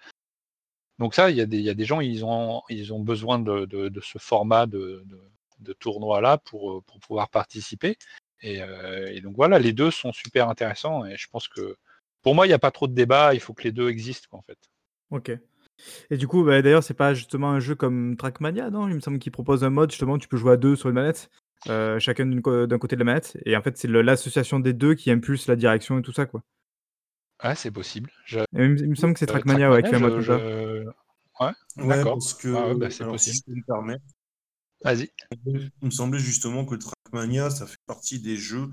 Donc ça, il y, a des, gens, ils ont, besoin de, ce format de, tournoi-là pour, pouvoir participer. Et, euh, et, donc voilà, les deux sont super intéressants et je pense que pour moi, il n'y a pas trop de débat, il faut que les deux existent en fait. Ok. Et du coup, bah, d'ailleurs, c'est pas justement un jeu comme Trackmania, non? Il me semble qu'il propose un mode justement, tu peux jouer à deux sur une manette, euh, chacun d'un côté de la manette, et en fait, c'est l'association des deux qui impulse la direction et tout ça, quoi. Ah, c'est possible. il me semble que c'est euh, Trackmania, ouais, qui fait un mode Ouais, d'accord. Parce que, ah bah, c'est possible. Si me Vas-y. Il me semblait justement que Trackmania, ça fait partie des jeux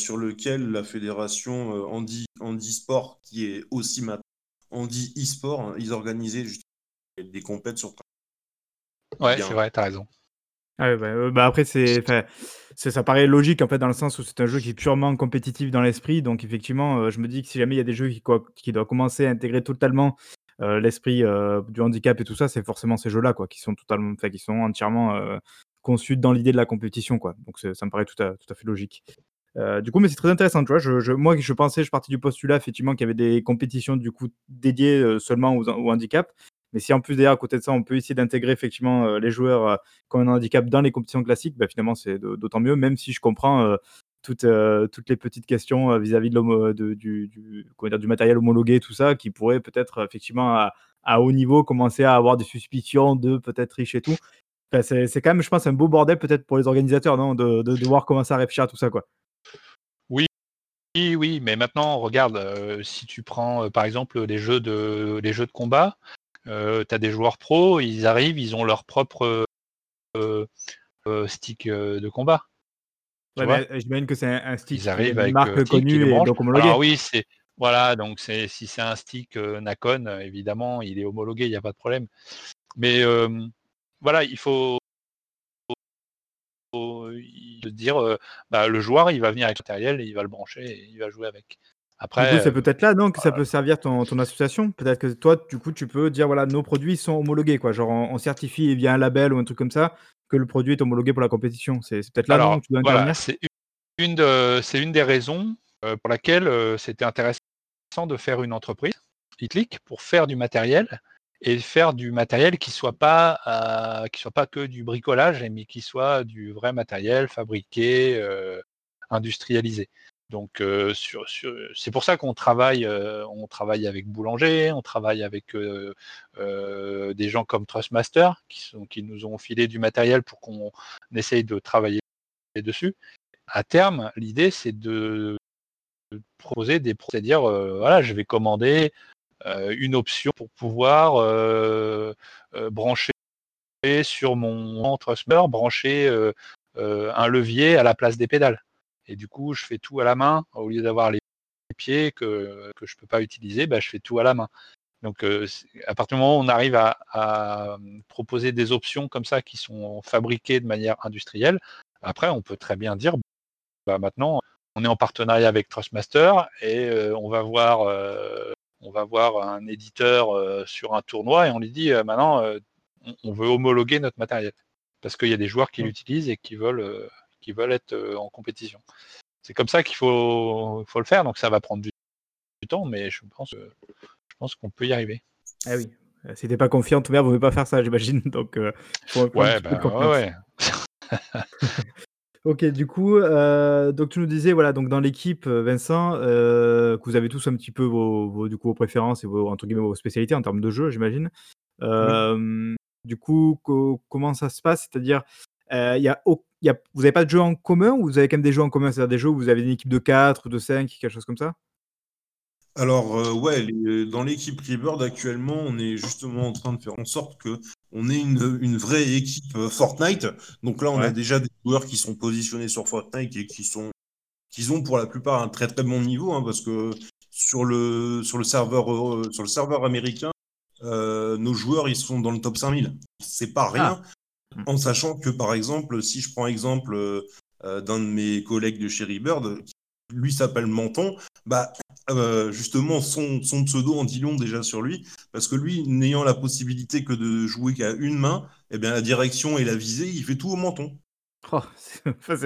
sur lesquels la fédération euh, Andy, Sport, qui est aussi maintenant Andy e-sport, hein, ils organisaient des compètes sur Ouais, c'est vrai, t'as raison. Ah bah, euh, bah, après, c'est ça paraît logique en fait dans le sens où c'est un jeu qui est purement compétitif dans l'esprit. Donc effectivement, je me dis que si jamais il y a des jeux qui, qui doivent commencer à intégrer totalement l'esprit du handicap et tout ça, c'est forcément ces jeux-là quoi, qui sont totalement, enfin, qui sont entièrement conçus dans l'idée de la compétition quoi. Donc ça me paraît tout à, tout à fait logique. Du coup, mais c'est très intéressant, tu vois. Moi, je pensais, je partais du postulat effectivement qu'il y avait des compétitions du coup dédiées seulement aux, aux handicaps. Mais si en plus derrière, à côté de ça, on peut essayer d'intégrer effectivement euh, les joueurs euh, qui ont un handicap dans les compétitions classiques, bah, finalement, c'est d'autant mieux, même si je comprends euh, toutes, toutes les petites questions vis-à-vis de, du, matériel homologué, tout ça, qui pourrait peut-être effectivement à, haut niveau commencer à avoir des suspicions de peut-être riche et tout. c'est quand même, je pense, un beau bordel peut-être pour les organisateurs, non de, de, devoir commencer à réfléchir à tout ça, quoi. Oui, oui, mais maintenant, regarde, si tu prends par exemple les jeux de, les jeux de combat, euh, tu as des joueurs pros, ils arrivent, ils ont leur propre euh, euh, stick de combat. J'imagine que c'est un, stick ils arrivent avec une marque connue et donc homologué. Alors oui, c'est voilà, donc si c'est un stick Nacon, évidemment, il est homologué, il n'y a pas de problème. Mais voilà, il faut, dire, bah, le joueur, il va venir avec le matériel, il va le brancher et il va jouer avec. Après, c'est peut-être là non, que ça peut servir ton, ton association? Peut-être que toi, du coup, tu peux dire voilà, nos produits sont homologués, quoi. Genre, on, certifie via un label ou un truc comme ça que le produit est homologué pour la compétition. C'est peut-être là non, que tu dois voilà, C'est une, de, une des raisons euh, pour laquelle c'était intéressant de faire une entreprise, Hitlick, pour faire du matériel et faire du matériel qui soit pas euh, qui soit pas que du bricolage, mais qui soit du vrai matériel fabriqué, industrialisé. Donc c'est pour ça qu'on travaille, on travaille avec Boulanger, on travaille avec des gens comme Trustmaster qui, nous ont filé du matériel pour qu'on essaye de travailler dessus. À terme, l'idée c'est de, proposer des c'est-à-dire voilà, je vais commander une option pour pouvoir brancher sur mon Trustmaster, brancher un levier à la place des pédales. Et du coup, je fais tout à la main. Au lieu d'avoir les pieds que, que je ne peux pas utiliser, bah, je fais tout à la main. Donc, euh, à partir du moment où on arrive à, proposer des options comme ça qui sont fabriquées de manière industrielle, après, on peut très bien dire, bah, maintenant, on est en partenariat avec Trustmaster et euh, on va voir, euh, on va voir un éditeur sur un tournoi et on lui dit, maintenant, on, veut homologuer notre matériel parce qu'il y a des joueurs qui mmh. l'utilisent et qui veulent qui veulent être euh, en compétition. C'est comme ça qu'il faut, faut le faire, donc ça va prendre du, temps, mais je pense, je pense qu'on peut y arriver. Ah oui, euh, si t'es pas confiant, tout le monde ne veut pas faire ça, j'imagine. Donc, euh, ouais, bah, ouais, ok, du coup, donc tu nous disais, voilà, donc dans l'équipe, Vincent, que vous avez tous un petit peu vos, du coup, vos préférences et vos, entre guillemets, vos spécialités en termes de jeu, j'imagine. Du coup, comment ça se passe? C'est-à-dire, il y a, vous n'avez pas de jeux en commun ou vous avez quand même des jeux en commun? C'est-à-dire des jeux où vous avez une équipe de 4 ou de 5, quelque chose comme ça? Alors, euh, ouais, dans l'équipe Rebird actuellement, on est justement en train de faire en sorte que on ait une, vraie équipe euh, Fortnite. Donc là, on a déjà des joueurs qui sont positionnés sur Fortnite et qui sont qui ont pour la plupart un très très bon niveau, hein, parce que sur le sur le serveur euh, sur le serveur américain, nos joueurs ils sont dans le top 5000. C'est pas rien. Ah. Mm. En sachant que, par exemple, si je prends exemple euh, euh, d'un de mes collègues de Cherry Bird, lui s'appelle Menton, bah, euh, justement, son, son, pseudo en dit long déjà sur lui, parce que lui, n'ayant la possibilité que de jouer qu'à une main, eh bien, la direction et la visée, il fait tout au menton. Oh,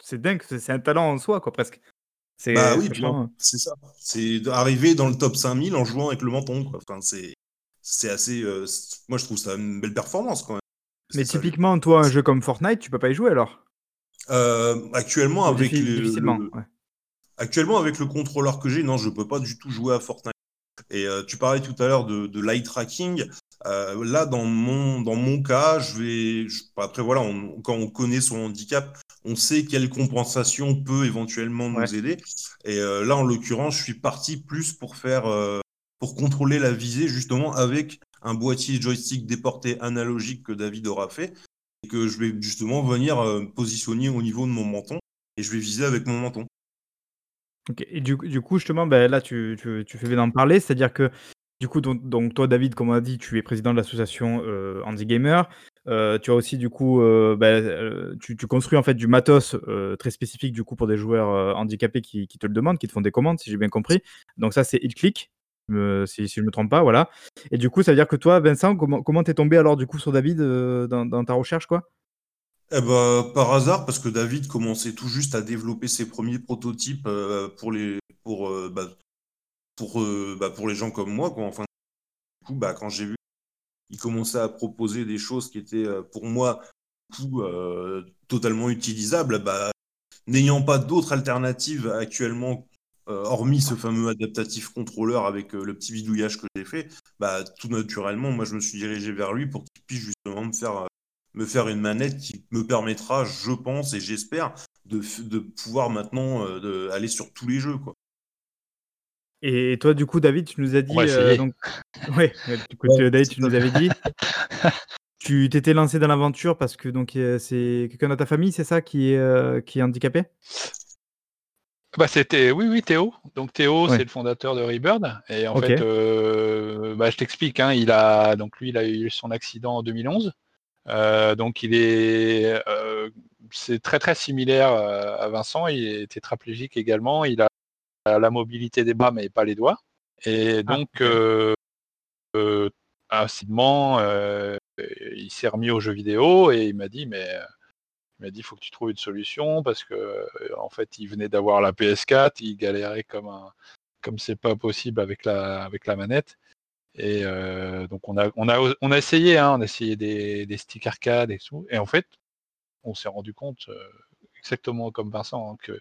c'est dingue, c'est un talent en soi, quoi, presque. Bah oui, c'est ça. C'est arriver dans le top 5000 en jouant avec le menton, quoi. Enfin, c'est assez. moi, je trouve ça une belle performance, quand même. Mais typiquement, toi, un jeu comme Fortnite, tu peux pas y jouer alors? Euh, Actuellement, avec le, actuellement avec le contrôleur que j'ai, non, je peux pas du tout jouer à Fortnite. Et euh, tu parlais tout à l'heure de, light tracking. Euh, là, dans mon, dans mon cas, je vais. après, voilà, quand on connaît son handicap, on sait quelle compensation peut éventuellement nous aider. Et là, en l'occurrence, je suis parti plus pour faire. pour contrôler la visée, justement, avec un boîtier joystick déporté analogique que David aura fait et que je vais justement venir euh, positionner au niveau de mon menton et je vais viser avec mon menton. Et du, coup, justement, ben, là, tu, tu, fais bien d'en parler, c'est-à-dire que, du coup, donc, toi, David, comme on a dit, tu es président de l'association euh, Andy Gamer. tu as aussi du coup, bah, tu, construis en fait du matos très spécifique du coup pour des joueurs handicapés qui, te le demandent, qui te font des commandes, si j'ai bien compris. Donc ça, c'est click si, je ne me trompe pas, voilà. Et du coup, ça veut dire que toi, Vincent, comment comment t'es tombé alors du coup sur David dans ta recherche, quoi? Eh ben, par hasard, parce que David commençait tout juste à développer ses premiers prototypes pour les pour bah, pour, bah, pour les gens comme moi, quoi. Enfin, du coup, bah, quand j'ai vu il commençait à proposer des choses qui étaient pour moi totalement utilisables, bah, n'ayant pas d'autres alternatives actuellement hormis ce fameux adaptatif contrôleur avec le petit bidouillage que j'ai fait, bah, tout naturellement, moi, je me suis dirigé vers lui pour qu'il puisse justement me faire, me faire une manette qui me permettra, je pense et j'espère, de, de, pouvoir maintenant aller sur tous les jeux. Quoi. Et toi, du coup, David, tu nous as dit. Euh, donc... ouais, du coup, David, tu nous avais dit. tu t'étais lancé dans l'aventure parce que donc c'est quelqu'un de ta famille, c'est ça, qui est, euh, qui est handicapé? Bah, c'était oui oui Théo. Donc Théo c'est le fondateur de Rebird et en fait euh, bah, je t'explique hein, il a donc lui il a eu son accident en 2011 donc il est c'est très très similaire à Vincent il est tétraplégique également il a la mobilité des bras mais pas les doigts. Et ah, donc, euh, euh, euh, il s'est remis aux jeux vidéo et il m'a dit, mais il m'a dit, faut que tu trouves une solution parce que en fait, il venait d'avoir la PS4, il galérait comme un, comme c'est pas possible avec la, avec la manette. Et donc on a, on a, on a essayé, hein, on a essayé des, des sticks arcade et tout. Et en fait, on s'est rendu compte, exactement comme Vincent, hein, que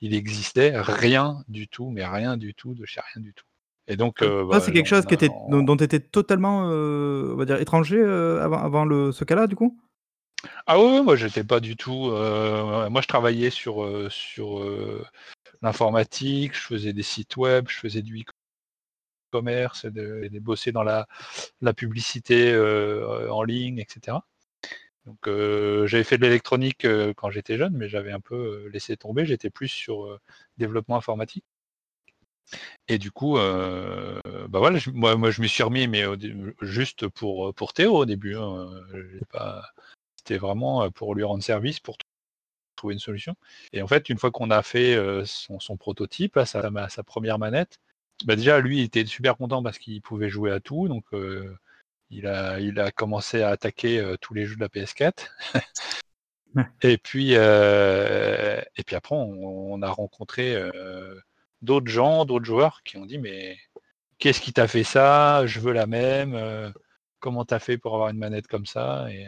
il existait rien du tout, mais rien du tout, de chez rien du tout. Et donc, euh, bah, c'est quelque chose qui était, dont tu étais totalement, euh, on va dire, étranger euh, avant, avant le, ce cas-là, du coup? Ah oui, moi j'étais pas du tout. moi je travaillais sur, sur l'informatique, je faisais des sites web, je faisais du e-commerce, et de, bosser dans la, publicité en ligne, etc. Donc euh, j'avais fait de l'électronique euh, quand j'étais jeune, mais j'avais un peu euh, laissé tomber. J'étais plus sur développement informatique. Et du coup, bah voilà, moi, moi, je me suis remis, mais juste pour, pour Théo au début. Hein, c'était vraiment pour lui rendre service, pour trouver une solution. Et en fait, une fois qu'on a fait son, prototype, sa, première manette, bah déjà lui il était super content parce qu'il pouvait jouer à tout. Donc il a, il a commencé à attaquer euh, tous les jeux de la PS4. et puis, euh, et puis après, on, a rencontré euh, d'autres gens, d'autres joueurs qui ont dit mais qu'est-ce qui t'a fait ça? Je veux la même. comment t'as fait pour avoir une manette comme ça? Et,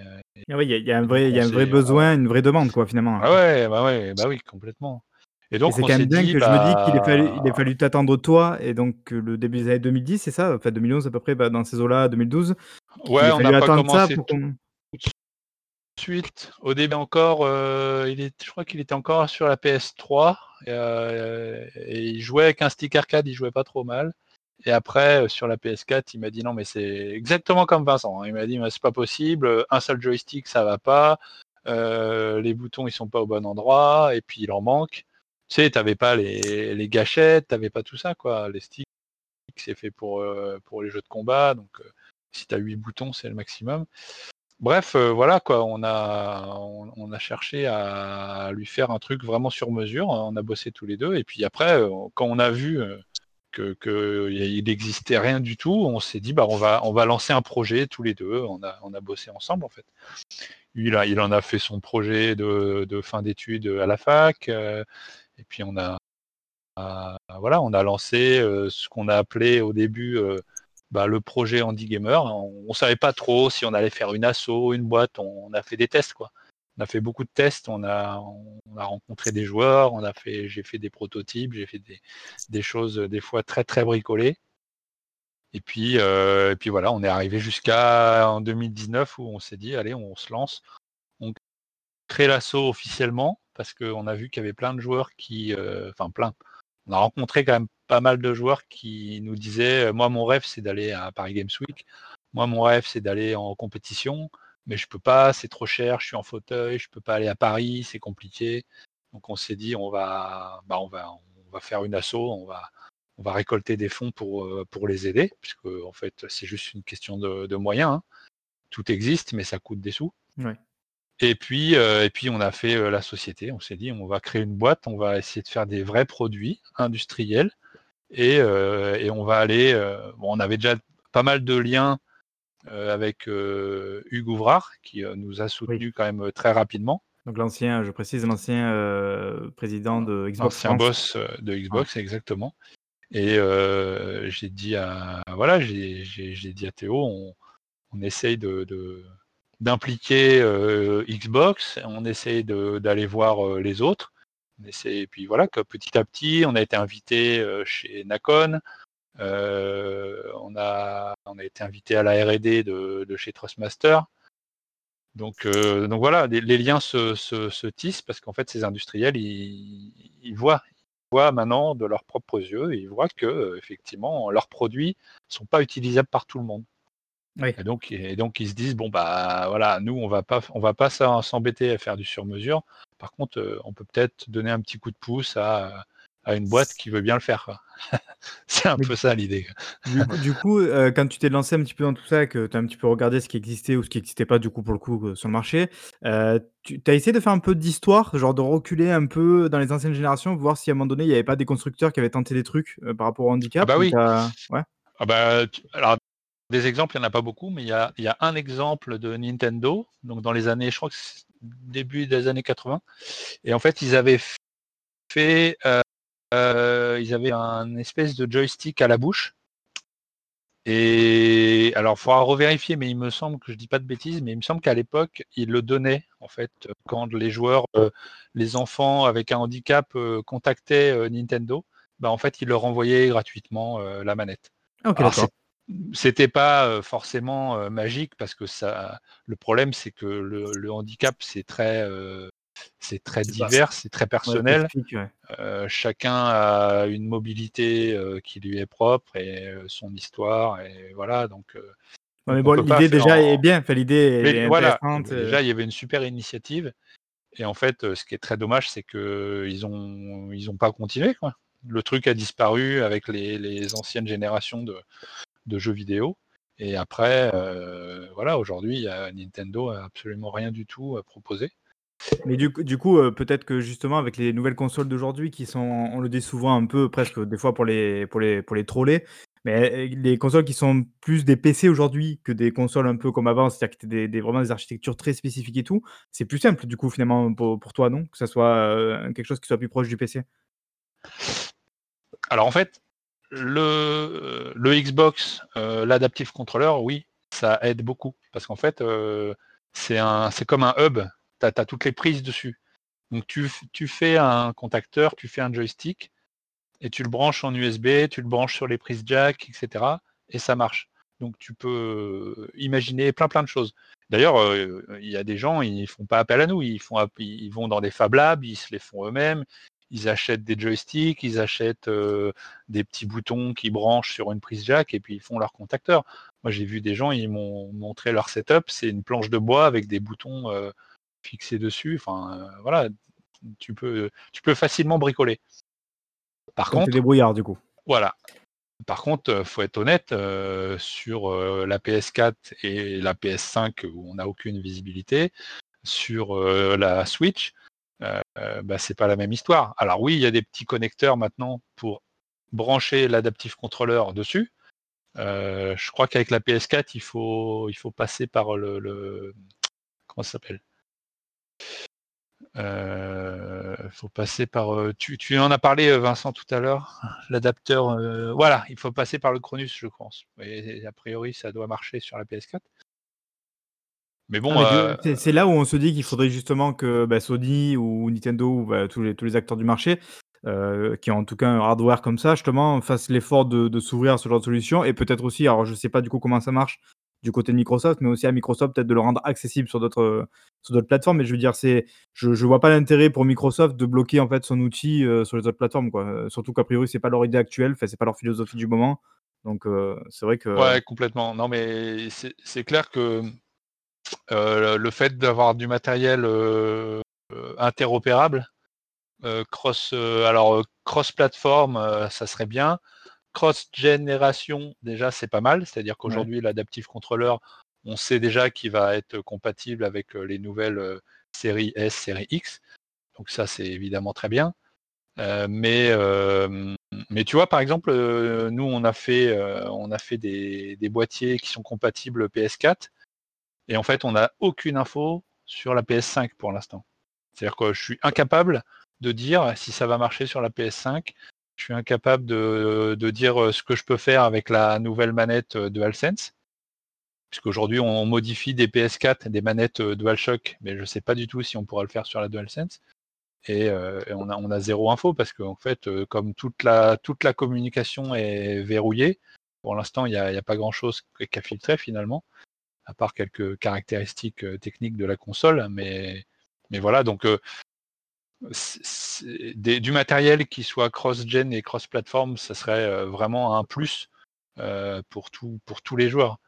ah oui, il y, a un vrai, y a un vrai besoin, une vraie demande quoi finalement. Ah ouais, bah ouais, bah oui, complètement. Et donc, c'est quand même bien que je me dis qu'il a fallu, il a bah fallu t'attendre toi, et donc le début des années 2010, c'est ça Enfin, 2011 à peu près, bah, dans ces eaux-là, 2012. Ouais, on n'a pas commencé tout de suite. Au début encore, euh, il est, je crois qu'il était encore sur la PS3, euh, et il jouait avec un stick arcade, il jouait pas trop mal. Et après, euh, sur la PS4, il m'a dit non, mais c'est exactement comme Vincent. Hein. Il m'a dit, c'est pas possible, un seul joystick, ça va pas. les boutons, ils sont pas au bon endroit, et puis il en manque tu sais, t'avais pas les, les gâchettes, t'avais pas tout ça, quoi. Les sticks, c'est fait pour, euh, pour les jeux de combat, donc euh, si tu as 8 boutons, c'est le maximum. Bref, euh, voilà, quoi, on a, on, a cherché à lui faire un truc vraiment sur mesure, on a bossé tous les deux, et puis après, quand on a vu que, que il n'existait rien du tout, on s'est dit, bah, on va, on va lancer un projet tous les deux, on a, on a bossé ensemble, en fait. Il, il en a fait son projet de, de fin d'études à la fac, et puis on a, voilà, on a lancé ce qu'on a appelé au début bah, le projet Andy Gamer. On, ne savait pas trop si on allait faire une asso, une boîte. On, a fait des tests, quoi. On a fait beaucoup de tests. On a, on a rencontré des joueurs. On a fait, j'ai fait des prototypes. J'ai fait des, choses des fois très très bricolées. Et puis, et puis voilà, on est arrivé jusqu'à en 2019 où on s'est dit, allez, on se lance. On crée l'assaut officiellement parce qu'on a vu qu'il y avait plein de joueurs qui, euh, enfin plein, on a rencontré quand même pas mal de joueurs qui nous disaient, euh, moi mon rêve c'est d'aller à Paris Games Week, moi mon rêve c'est d'aller en compétition, mais je peux pas, c'est trop cher, je suis en fauteuil, je peux pas aller à Paris, c'est compliqué. Donc on s'est dit on va, bah, on va, on va faire une asso, on va, on va récolter des fonds pour, euh, pour les aider, puisque en fait c'est juste une question de, moyens. Hein. tout existe, mais ça coûte des sous. Et puis, et puis on a fait la société. On s'est dit, on va créer une boîte, on va essayer de faire des vrais produits industriels, et, on va aller. bon, on avait déjà pas mal de liens avec Hugues Ouvrard, qui nous a soutenus quand même très rapidement. Donc l'ancien, je précise, l'ancien président de Xbox. L'ancien boss de Xbox, exactement. Et j'ai dit à voilà, j'ai dit à Théo, on, on essaye de, d'impliquer Xbox, on essaye d'aller voir les autres. On essaie, et puis voilà, que petit à petit, on a été invité chez Nacon, on, a, été invité à la RD de, chez Trustmaster. Donc, voilà, les, liens se, se, tissent parce qu'en fait, ces industriels, ils, ils voient, voient maintenant de leurs propres yeux, ils voient que effectivement leurs produits ne sont pas utilisables par tout le monde. Et, donc, et donc ils se disent bon bah voilà, nous on va pas on va pas s'embêter à faire du sur-mesure. Par contre, on peut peut-être donner un petit coup de pouce à, à une boîte qui veut bien le faire. c'est un peu ça l'idée. Du, coup, quand tu t'es lancé un petit peu dans tout ça, que tu as un petit peu regardé ce qui existait ou ce qui n'existait pas du coup pour le coup sur le marché, tu as essayé de faire un peu d'histoire, genre de reculer un peu dans les anciennes générations, voir si à un moment donné il n'y avait pas des constructeurs qui avaient tenté des trucs par rapport au handicap. Ah bah oui. Ouais? Ah bah, alors des exemples, il n'y en a pas beaucoup, mais il y a, un exemple de Nintendo, donc dans les années, je crois que c'est début des années 80. Et en fait, ils avaient fait, euh, euh, ils avaient un espèce de joystick à la bouche. Et alors, il faudra revérifier, mais il me semble que je dis pas de bêtises, mais il me semble qu'à l'époque, ils le donnaient, en fait, quand les joueurs, euh, les enfants avec un handicap contactaient Nintendo, bah, en fait, ils leur envoyaient gratuitement la manette. C'était pas forcément magique parce que ça, le problème c'est que le, handicap c'est très, c'est très divers, c'est très personnel. chacun a une mobilité qui lui est propre et son histoire et voilà donc. mais bon, l'idée déjà est bien. Enfin, l'idée est voilà, déjà il y avait une super initiative et en fait ce qui est très dommage c'est que ils ont ils ont pas continué quoi. Le truc a disparu avec les, les anciennes générations de, de jeux vidéo. Et après, euh, voilà, aujourd'hui, Nintendo a absolument rien du tout à proposer. Mais du, du coup, euh, peut-être que justement, avec les nouvelles consoles d'aujourd'hui, qui sont, on le dit souvent un peu, presque des fois pour les, pour les, pour les troller, mais euh, les consoles qui sont plus des PC aujourd'hui que des consoles un peu comme avant, c'est-à-dire que des, des, vraiment des architectures très spécifiques et tout, c'est plus simple du coup finalement pour, pour toi, non? Que ça soit quelque chose qui soit plus proche du PC Alors en fait, le, Xbox, euh, l'adaptive controller, oui, ça aide beaucoup. Parce qu'en fait, euh, c'est comme un hub. Tu as, toutes les prises dessus. Donc tu, tu, fais un contacteur, tu fais un joystick, et tu le branches en USB, tu le branches sur les prises jack, etc. Et ça marche. Donc tu peux imaginer plein plein de choses. D'ailleurs, euh, il y a des gens, ils font pas appel à nous, ils, font, ils vont dans des Fab Labs, ils se les font eux-mêmes, ils achètent des joysticks, ils achètent des petits boutons qui branchent sur une prise jack et puis ils font leur contacteur. Moi, j'ai vu des gens, ils m'ont montré leur setup, c'est une planche de bois avec des boutons fixés dessus. Enfin, voilà, tu peux, tu peux facilement bricoler. Par contre, débrouillard du coup. Voilà. Par contre, faut être honnête, sur la PS4 et la PS5 où on n'a aucune visibilité, sur la Switch, euh, bah, c'est pas la même histoire. Alors oui, il y a des petits connecteurs maintenant pour brancher l'adaptive controller dessus. Euh, je crois qu'avec la PS4, il faut, il faut passer par le, comment ça s'appelle? Euh, faut passer par. Tu, tu, en as parlé, Vincent, tout à l'heure. L'adapteur. voilà, il faut passer par le Cronus, je pense. A priori, ça doit marcher sur la PS4. Mais bon, ah, euh, c'est là où on se dit qu'il faudrait justement que bah, Sony ou Nintendo ou bah, tous, les, tous les acteurs du marché, euh, qui ont en tout cas un hardware comme ça, justement, fassent l'effort de, s'ouvrir à ce genre de solution. Et peut-être aussi, alors je sais pas du coup comment ça marche du côté de Microsoft, mais aussi à Microsoft peut-être de le rendre accessible sur d'autres sur d'autres plateformes. Mais je veux dire, c'est je, je vois pas l'intérêt pour Microsoft de bloquer en fait son outil euh, sur les autres plateformes, quoi. Surtout qu'a priori c'est pas leur idée actuelle, enfin, c'est pas leur philosophie du moment. Donc c'est vrai que. Ouais, complètement. Non, mais c'est clair que le fait d'avoir du matériel euh, euh, interopérable, cross, alors cross plateforme, ça serait bien. Cross génération, déjà, c'est pas mal. C'est-à-dire qu'aujourd'hui, l'adaptive controller, on sait déjà qu'il va être compatible avec les nouvelles séries S, série X. Donc ça, c'est évidemment très bien. mais, mais tu vois, par exemple, nous, on a fait, on a fait des, des, boîtiers qui sont compatibles PS4. Et en fait, on n'a aucune info sur la PS5 pour l'instant. C'est-à-dire que je suis incapable de dire si ça va marcher sur la PS5. Je suis incapable de, dire ce que je peux faire avec la nouvelle manette DualSense. Puisqu'aujourd'hui, on modifie des PS4, des manettes DualShock, mais je ne sais pas du tout si on pourra le faire sur la DualSense. Et, on, a, on, a, zéro info parce qu'en fait, comme toute la, toute la communication est verrouillée, pour l'instant, il n'y a, pas grand-chose qu'à filtrer finalement à part quelques caractéristiques techniques de la console. Mais, voilà, donc du matériel qui soit cross-gen et cross-platform, ça serait vraiment un plus pour, tous les joueurs.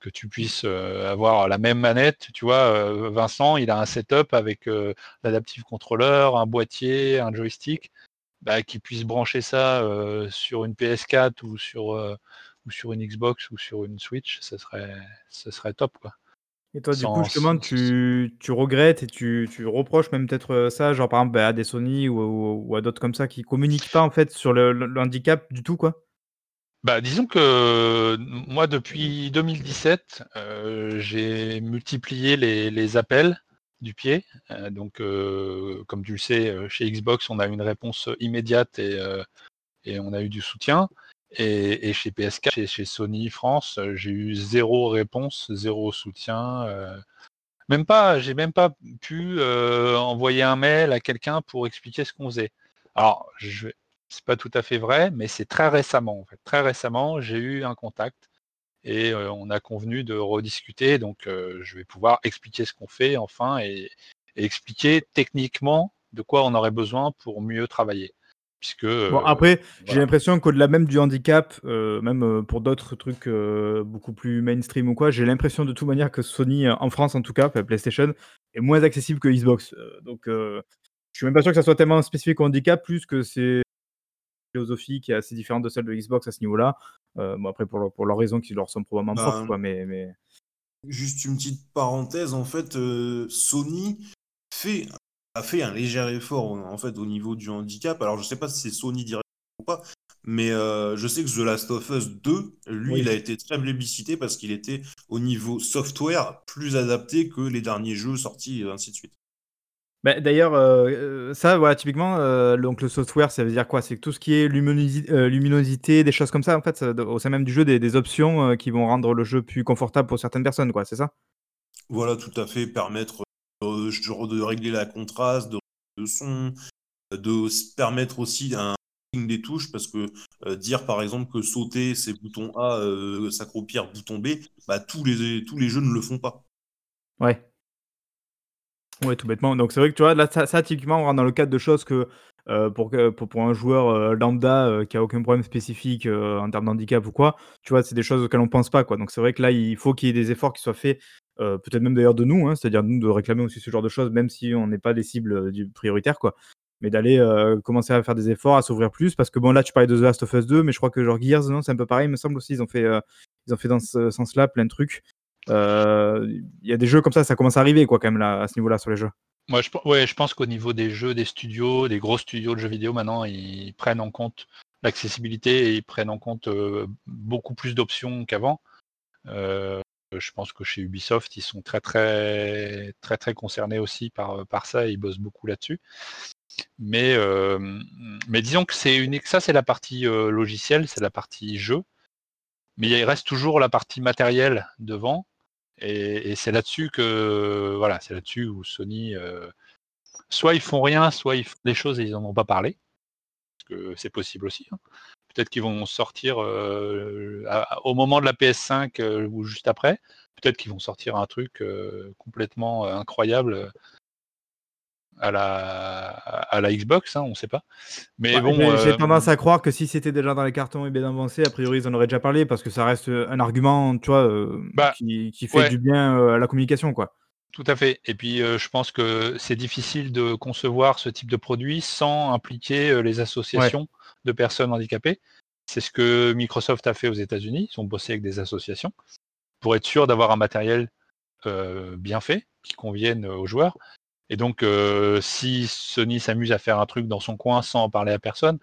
Que tu puisses avoir la même manette, tu vois, Vincent, il a un setup avec l'adaptive controller, un boîtier, un joystick, bah, qui puisse brancher ça sur une PS4 ou sur ou sur une Xbox ou sur une Switch, ça serait, serait top. Quoi. Et toi, du coup, justement, tu, tu, regrettes et tu, tu reproches même peut-être euh, ça, genre par exemple bah, à des Sony ou, ou, à d'autres comme ça qui communiquent pas en fait sur le, le, handicap du tout, quoi bah, disons que moi, depuis 2017, euh, j'ai multiplié les, les, appels du pied. Euh, donc, comme tu le sais, chez Xbox, on a une réponse immédiate et, et on a eu du soutien. Et, chez PSK, chez, Sony France, euh, j'ai eu zéro réponse, zéro soutien. Euh. même pas, j'ai même pas pu euh, envoyer un mail à quelqu'un pour expliquer ce qu'on faisait. Alors, je, c'est pas tout à fait vrai, mais c'est très récemment. Très récemment, j'ai eu un contact et on a convenu de rediscuter. Donc, je vais pouvoir expliquer ce qu'on fait enfin et expliquer techniquement de quoi on aurait besoin pour mieux travailler. Bon, euh, après, j'ai l'impression qu'au-delà même du handicap, euh, même euh, pour d'autres trucs beaucoup plus mainstream ou quoi, j'ai l'impression de toute manière que Sony, en France en tout cas, PlayStation, est moins accessible que Xbox. donc, je suis même pas sûr que ça soit tellement spécifique au handicap, plus que c'est philosophie qui est assez différente de celle de Xbox à ce niveau-là. bon, après, pour, pour leurs raisons qui leur sont probablement bah, propres, quoi, mais, mais. Juste une petite parenthèse, en fait, Sony fait a fait un léger effort en fait au niveau du handicap. Alors je sais pas si c'est Sony directement ou pas, mais euh, je sais que The Last of Us 2, lui, il a été très plébiscité parce qu'il était au niveau software plus adapté que les derniers jeux sortis et ainsi de suite. Bah, D'ailleurs, euh, euh, ça, voilà, typiquement, donc le software, ça veut dire quoi? C'est que tout ce qui est luminosité, des choses comme ça, en fait, au sein même du jeu, des, des options qui vont rendre le jeu plus confortable pour certaines personnes, quoi, c'est ça? Voilà, tout à fait, permettre de régler la contraste, de, de son, de permettre aussi un des touches parce que euh, dire par exemple que sauter c'est bouton A, euh, s'accroupir bouton B, bah tous les tous les jeux ne le font pas. Ouais. Ouais, tout bêtement. Donc c'est vrai que tu vois là ça, typiquement on rentre dans le cadre de choses que euh, pour, pour, pour un joueur lambda qui a aucun problème spécifique en termes d'handicap ou quoi, tu vois, c'est des choses auxquelles on pense pas quoi. Donc c'est vrai que là il faut qu'il y ait des efforts qui soient faits euh, peut-être même d'ailleurs de nous, hein, c'est-à-dire nous de réclamer aussi ce genre de choses, même si on n'est pas des cibles euh, prioritaires, quoi. Mais d'aller euh, commencer à faire des efforts, à s'ouvrir plus, parce que bon, là, tu parlais de The Last of Us 2, mais je crois que genre Gears, non, c'est un peu pareil, il me semble aussi, ils ont fait, ils ont fait dans ce sens-là plein de trucs. Il y a des jeux comme ça, ça commence à arriver, quoi, quand même, là, à ce niveau-là, sur les jeux. Moi, je, ouais, je pense qu'au niveau des jeux, des studios, des gros studios de jeux vidéo, maintenant, ils prennent en compte l'accessibilité et ils prennent en compte beaucoup plus d'options qu'avant. Je pense que chez Ubisoft, ils sont très très très très concernés aussi par, par ça et ils bossent beaucoup là-dessus. Mais, mais disons que c'est unique. Ça, c'est la partie logicielle, c'est la partie jeu. Mais il reste toujours la partie matérielle devant. Et, c'est là-dessus que voilà, c'est là-dessus où Sony soit ils font rien, soit ils font des choses et ils n'en ont pas parlé. Parce que c'est possible aussi. Hein. Peut-être qu'ils vont sortir euh, au moment de la PS5 euh, ou juste après. Peut-être qu'ils vont sortir un truc euh, complètement incroyable à la, à la Xbox, hein, on ne sait pas. Mais bon, j'ai tendance à croire que si c'était déjà dans les cartons et bien avancé, a priori ils en auraient déjà parlé parce que ça reste un argument, tu vois, bah, qui, fait du bien à la communication, quoi. Tout à fait. Et puis, je pense que c'est difficile de concevoir ce type de produit sans impliquer les associations de personnes handicapées. C'est ce que Microsoft a fait aux États-Unis. Ils ont bossé avec des associations pour être sûr d'avoir un matériel bien fait qui convienne aux joueurs. Et donc, si Sony s'amuse à faire un truc dans son coin sans en parler à personne,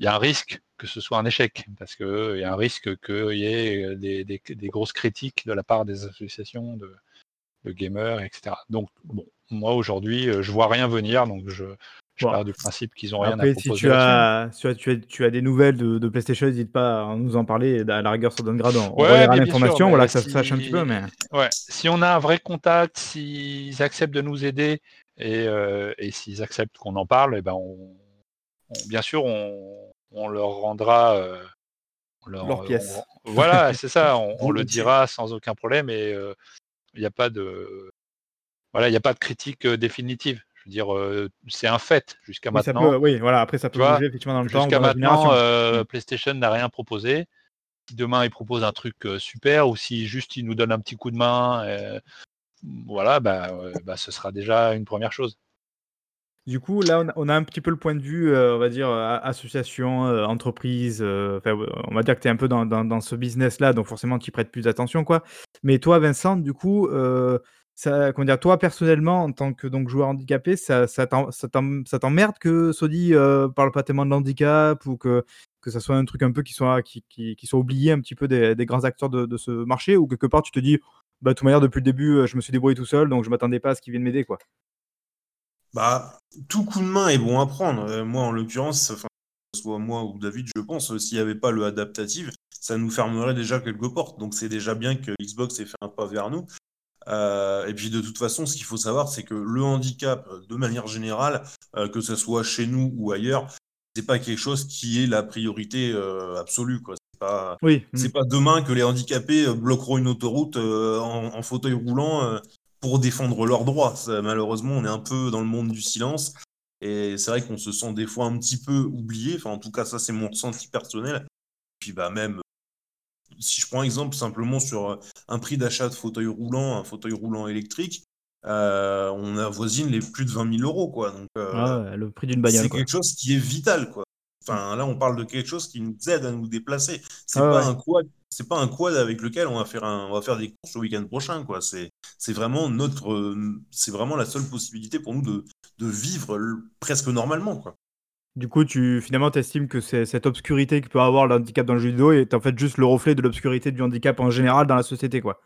il y a un risque que ce soit un échec, parce qu'il y a un risque qu'il y ait des, grosses critiques de la part des associations de, gamers, etc. Donc, bon, moi aujourd'hui, je vois rien venir, donc je, je pars du principe qu'ils ont rien à proposer. Si tu as, tu, as, tu, as, des nouvelles de, PlayStation, n'hésite pas à nous en parler. À la rigueur, sur Downgrade, on ouais, l'information, voilà, que ça sache un petit peu. Mais... Ouais. Si on a un vrai contact, s'ils acceptent de nous aider et, euh, et s'ils acceptent qu'on en parle, et eh ben on, bien sûr, on, on leur rendra euh, leur, pièce. voilà, c'est ça, on, le dira sans aucun problème et euh, il n'y a pas de voilà, il n'y a pas de critique définitive. Je veux dire, c'est un fait jusqu'à maintenant. oui, voilà, après ça peut bouger effectivement dans le temps. Jusqu'à maintenant, mm. PlayStation n'a rien proposé. Si demain ils proposent un truc super ou si juste ils nous donnent un petit coup de main, voilà, bah, bah, ce sera déjà une première chose. Du coup, là, on a, un petit peu le point de vue, euh, on va dire, euh, association, euh, entreprise. on va dire que tu es un peu dans, ce business-là, donc forcément, tu y prêtes plus d'attention, quoi. Mais toi, Vincent, du coup, comment dire, toi, personnellement, en tant que donc, joueur handicapé, ça, ça t'emmerde que Sodi parle pas tellement de handicap ou que, que ça soit un truc un peu qui soit, qui, qui, soit oublié un petit peu des, grands acteurs de, ce marché ou quelque part, tu te dis, bah, de toute manière, depuis le début, je me suis débrouillé tout seul, donc je m'attendais pas à ce qu'il vienne m'aider, quoi? Bah, tout coup de main est bon à prendre. Euh, moi, en l'occurrence, enfin, soit moi ou David, je pense, euh, s'il n'y avait pas le adaptatif, ça nous fermerait déjà quelques portes. Donc, c'est déjà bien que Xbox ait fait un pas vers nous. Euh, et puis, de toute façon, ce qu'il faut savoir, c'est que le handicap, de manière générale, que ce soit chez nous ou ailleurs, c'est pas quelque chose qui est la priorité absolue. Quoi. C'est pas, oui. c'est pas demain que les handicapés bloqueront une autoroute en, fauteuil roulant pour défendre leurs droits. malheureusement, on est un peu dans le monde du silence. Et c'est vrai qu'on se sent des fois un petit peu oublié. Enfin, en tout cas, ça, c'est mon ressenti personnel. Puis, bah, même, si je prends un exemple simplement sur un prix d'achat de fauteuil roulant, un fauteuil roulant électrique, euh, on avoisine les plus de 20 000 euros, quoi. Donc, euh, ah le prix d'une bagnole. C'est quelque chose qui est vital, quoi. Enfin, là, on parle de quelque chose qui nous aide à nous déplacer. C'est ah pas un quad, c'est pas un quad avec lequel on va faire un, on va faire des courses le week-end prochain, quoi. C'est, c'est vraiment notre, c'est vraiment la seule possibilité pour nous de, de vivre presque normalement, quoi. Du coup, tu finalement estimes que c'est cette obscurité que peut avoir l'handicap dans le jeu vidéo est en fait juste le reflet de l'obscurité du handicap en général dans la société, quoi.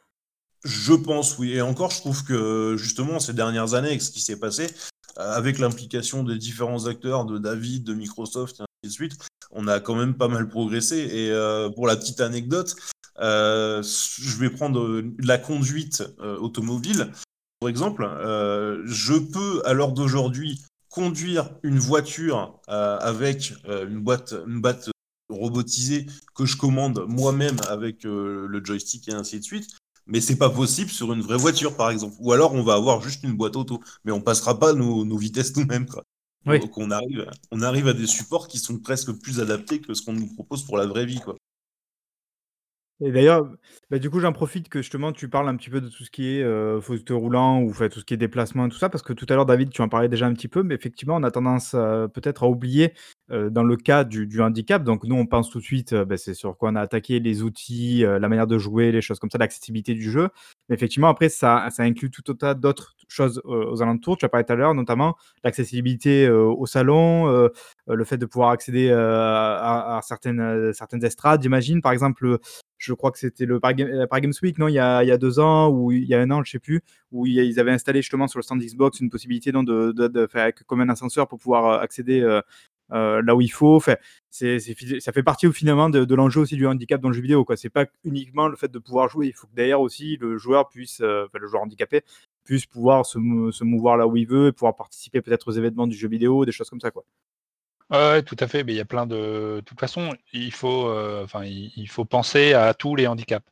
Je pense, oui. Et encore, je trouve que justement, ces dernières années, avec ce qui s'est passé, euh, avec l'implication des différents acteurs, de David, de Microsoft, et ainsi de suite, on a quand même pas mal progressé. Et euh, pour la petite anecdote, euh, je vais prendre la conduite automobile. Par exemple, je peux, à l'heure d'aujourd'hui, conduire une voiture avec une boîte, robotisée que je commande moi-même avec le joystick et ainsi de suite mais c'est pas possible sur une vraie voiture, par exemple. Ou alors on va avoir juste une boîte auto, mais on passera pas nos, vitesses nous-mêmes. Donc on arrive, on arrive à des supports qui sont presque plus adaptés que ce qu'on nous propose pour la vraie vie. Quoi. Et d'ailleurs, bah, du coup, j'en profite que justement tu parles un petit peu de tout ce qui est euh, fauteuil roulant ou fait, tout ce qui est déplacement et tout ça, parce que tout à l'heure, David, tu en parlais déjà un petit peu, mais effectivement, on a tendance peut-être à oublier euh, dans le cas du, handicap. Donc, nous, on pense tout de suite, euh, bah, c'est sur quoi on a attaqué les outils, euh, la manière de jouer, les choses comme ça, l'accessibilité du jeu. Mais effectivement, après, ça, inclut tout un tas d'autres choses aux alentours. Tu as parlé tout à l'heure, notamment l'accessibilité au salon, le fait de pouvoir accéder à, certaines, certaines estrades, j'imagine. Par exemple, je crois que c'était le Paris, Games Week, non il y, a, il y, a, deux ans ou il y a un an, je sais plus, où ils avaient installé justement sur le stand Xbox une possibilité de, faire comme un ascenseur pour pouvoir accéder là où il faut. Enfin, c'est, ça fait partie finalement de, l'enjeu aussi du handicap dans le jeu vidéo. Quoi. C'est pas uniquement le fait de pouvoir jouer, il faut que d'ailleurs aussi le joueur puisse, euh, le joueur handicapé puisse pouvoir se, se, mouvoir là où il veut et pouvoir participer peut-être aux événements du jeu vidéo, des choses comme ça. Quoi. Ouais, tout à fait. Mais il y a plein de. De toute façon, il faut, euh, enfin, il, faut penser à tous les handicaps.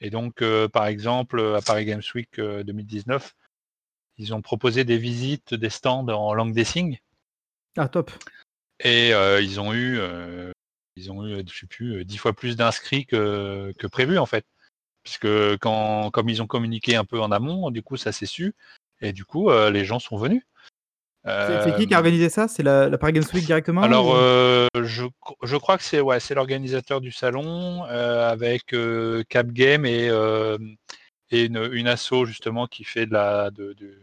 Et donc, euh, par exemple, à Paris Games Week 2019, euh, ils ont proposé des visites des stands en langue des signes. Ah, top. Et ils ont eu, ils ont eu, je sais plus, dix fois plus d'inscrits que, que prévu en fait. Puisque quand, comme ils ont communiqué un peu en amont, du coup, ça s'est su. Et du coup, les gens sont venus. C'est qui qui a organisé ça? C'est la, Paris Games Week directement Alors, je, je, crois que c'est ouais, c'est l'organisateur du salon avec Cap Game et, et une, une, asso justement qui fait de la de, de,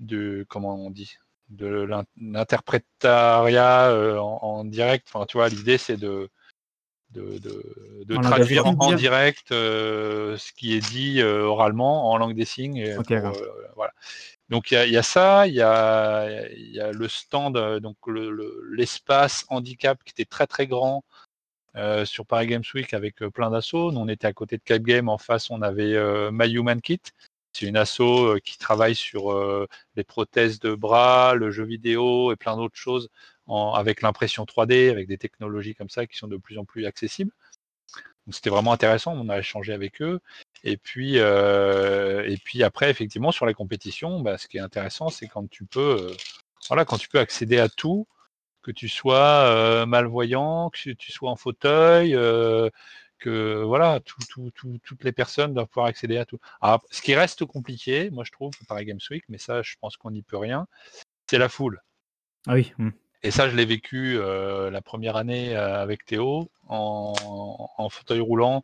de comment on dit? De l'interprétariat en, direct. Enfin, tu vois, l'idée c'est de de, traduire en, direct euh, ce qui est dit euh, oralement en langue des signes. Et euh, voilà. Donc il y, a ça, il y a, le stand, donc l'espace handicap qui était très très grand sur Paris Games Week avec plein d'assauts. Nous on était à côté de Cap Game, en face on avait My Human Kit. C'est une asso qui travaille sur les prothèses de bras, le jeu vidéo et plein d'autres choses avec l'impression 3D, avec des technologies comme ça qui sont de plus en plus accessibles. C'était vraiment intéressant, on a échangé avec eux. Et puis, euh, et puis après, effectivement, sur la compétition, bah, ce qui est intéressant, c'est quand tu peux, euh, accéder à tout, que tu sois euh, malvoyant, que tu sois en fauteuil, que voilà, toutes les personnes doivent pouvoir accéder à tout. Alors, ce qui reste compliqué, moi je trouve, par Games Week, mais ça, je pense qu'on n'y peut rien, c'est la foule. Ah oui. Mmh. Et ça, je l'ai vécu euh, la première année euh, avec Théo en, fauteuil roulant.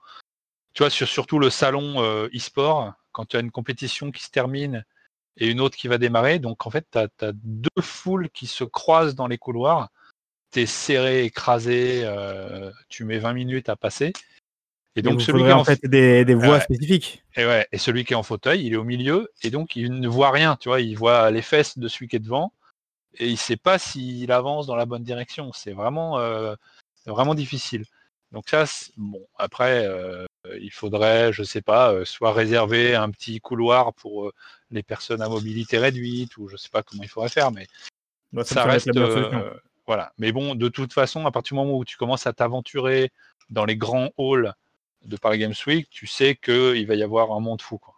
Tu vois, sur surtout le salon euh, e-sport, quand tu as une compétition qui se termine et une autre qui va démarrer. Donc, en fait, tu as, deux foules qui se croisent dans les couloirs. Tu es serré, écrasé, tu mets 20 minutes à passer. Et donc, celui qui est en fait des, des voies spécifiques. Et, ouais, et celui qui est en fauteuil, il est au milieu et donc il ne voit rien. Tu vois, il voit les fesses de celui qui est devant et il ne sait pas s'il avance dans la bonne direction. C'est vraiment, euh, vraiment difficile. Donc ça, bon, après, euh, il faudrait, je ne sais pas, euh, soit réserver un petit couloir pour les personnes à mobilité réduite, ou je ne sais pas comment il faudrait faire, mais ça, reste, voilà. Mais bon, de toute façon, à partir du moment où tu commences à t'aventurer dans les grands halls de Paris Games Week, tu sais qu'il va y avoir un monde fou, quoi.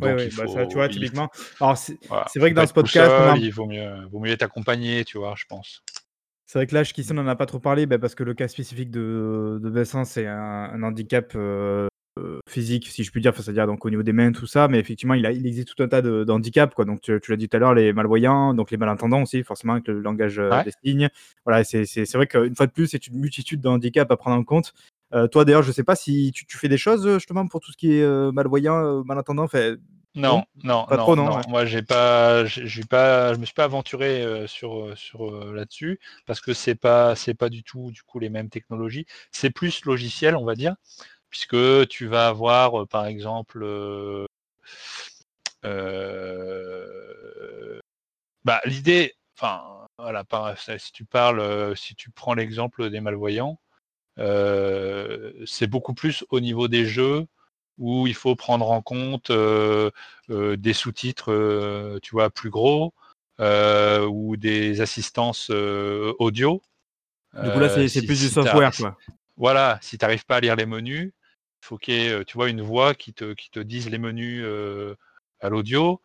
Oui, bah, ça, tu vois, typiquement. Alors, c'est vrai que dans ce podcast. Il vaut mieux, vaut mieux être accompagné, tu vois, je pense. C'est vrai que là, on n'en a pas trop parlé bah, parce que le cas spécifique de, de Bessin, c'est un, handicap euh, euh, physique, si je puis dire, c'est-à-dire donc au niveau des mains, tout ça, mais effectivement, il, a, il existe tout un tas de, handicaps. Quoi. Donc, tu, l'as dit tout à l'heure, les malvoyants, donc les malentendants aussi, forcément, avec le langage euh, des signes. Voilà, c'est vrai qu'une fois de plus, c'est une multitude de handicaps à prendre en compte. Euh, toi, d'ailleurs, je sais pas si tu, fais des choses justement pour tout ce qui est euh, malvoyant, euh, malentendant. Fait, non, non, pas trop, non. Moi, j'ai pas, j'ai pas, je me suis pas aventuré sur sur là-dessus parce que c'est pas, c'est pas du tout du coup les mêmes technologies. C'est plus logiciel, on va dire, puisque tu vas avoir, par exemple, bah, l'idée, enfin, voilà, si tu parles, si tu prends l'exemple des malvoyants, euh, c'est beaucoup plus au niveau des jeux où il faut prendre en compte euh, euh, des sous-titres, tu vois, plus gros, ou des assistances audio. Du coup là, c'est plus du software, quoi. Voilà, si tu n'arrives pas à lire les menus, il faut qu'il y ait, tu vois, une voix qui te, qui te dise les menus à l'audio,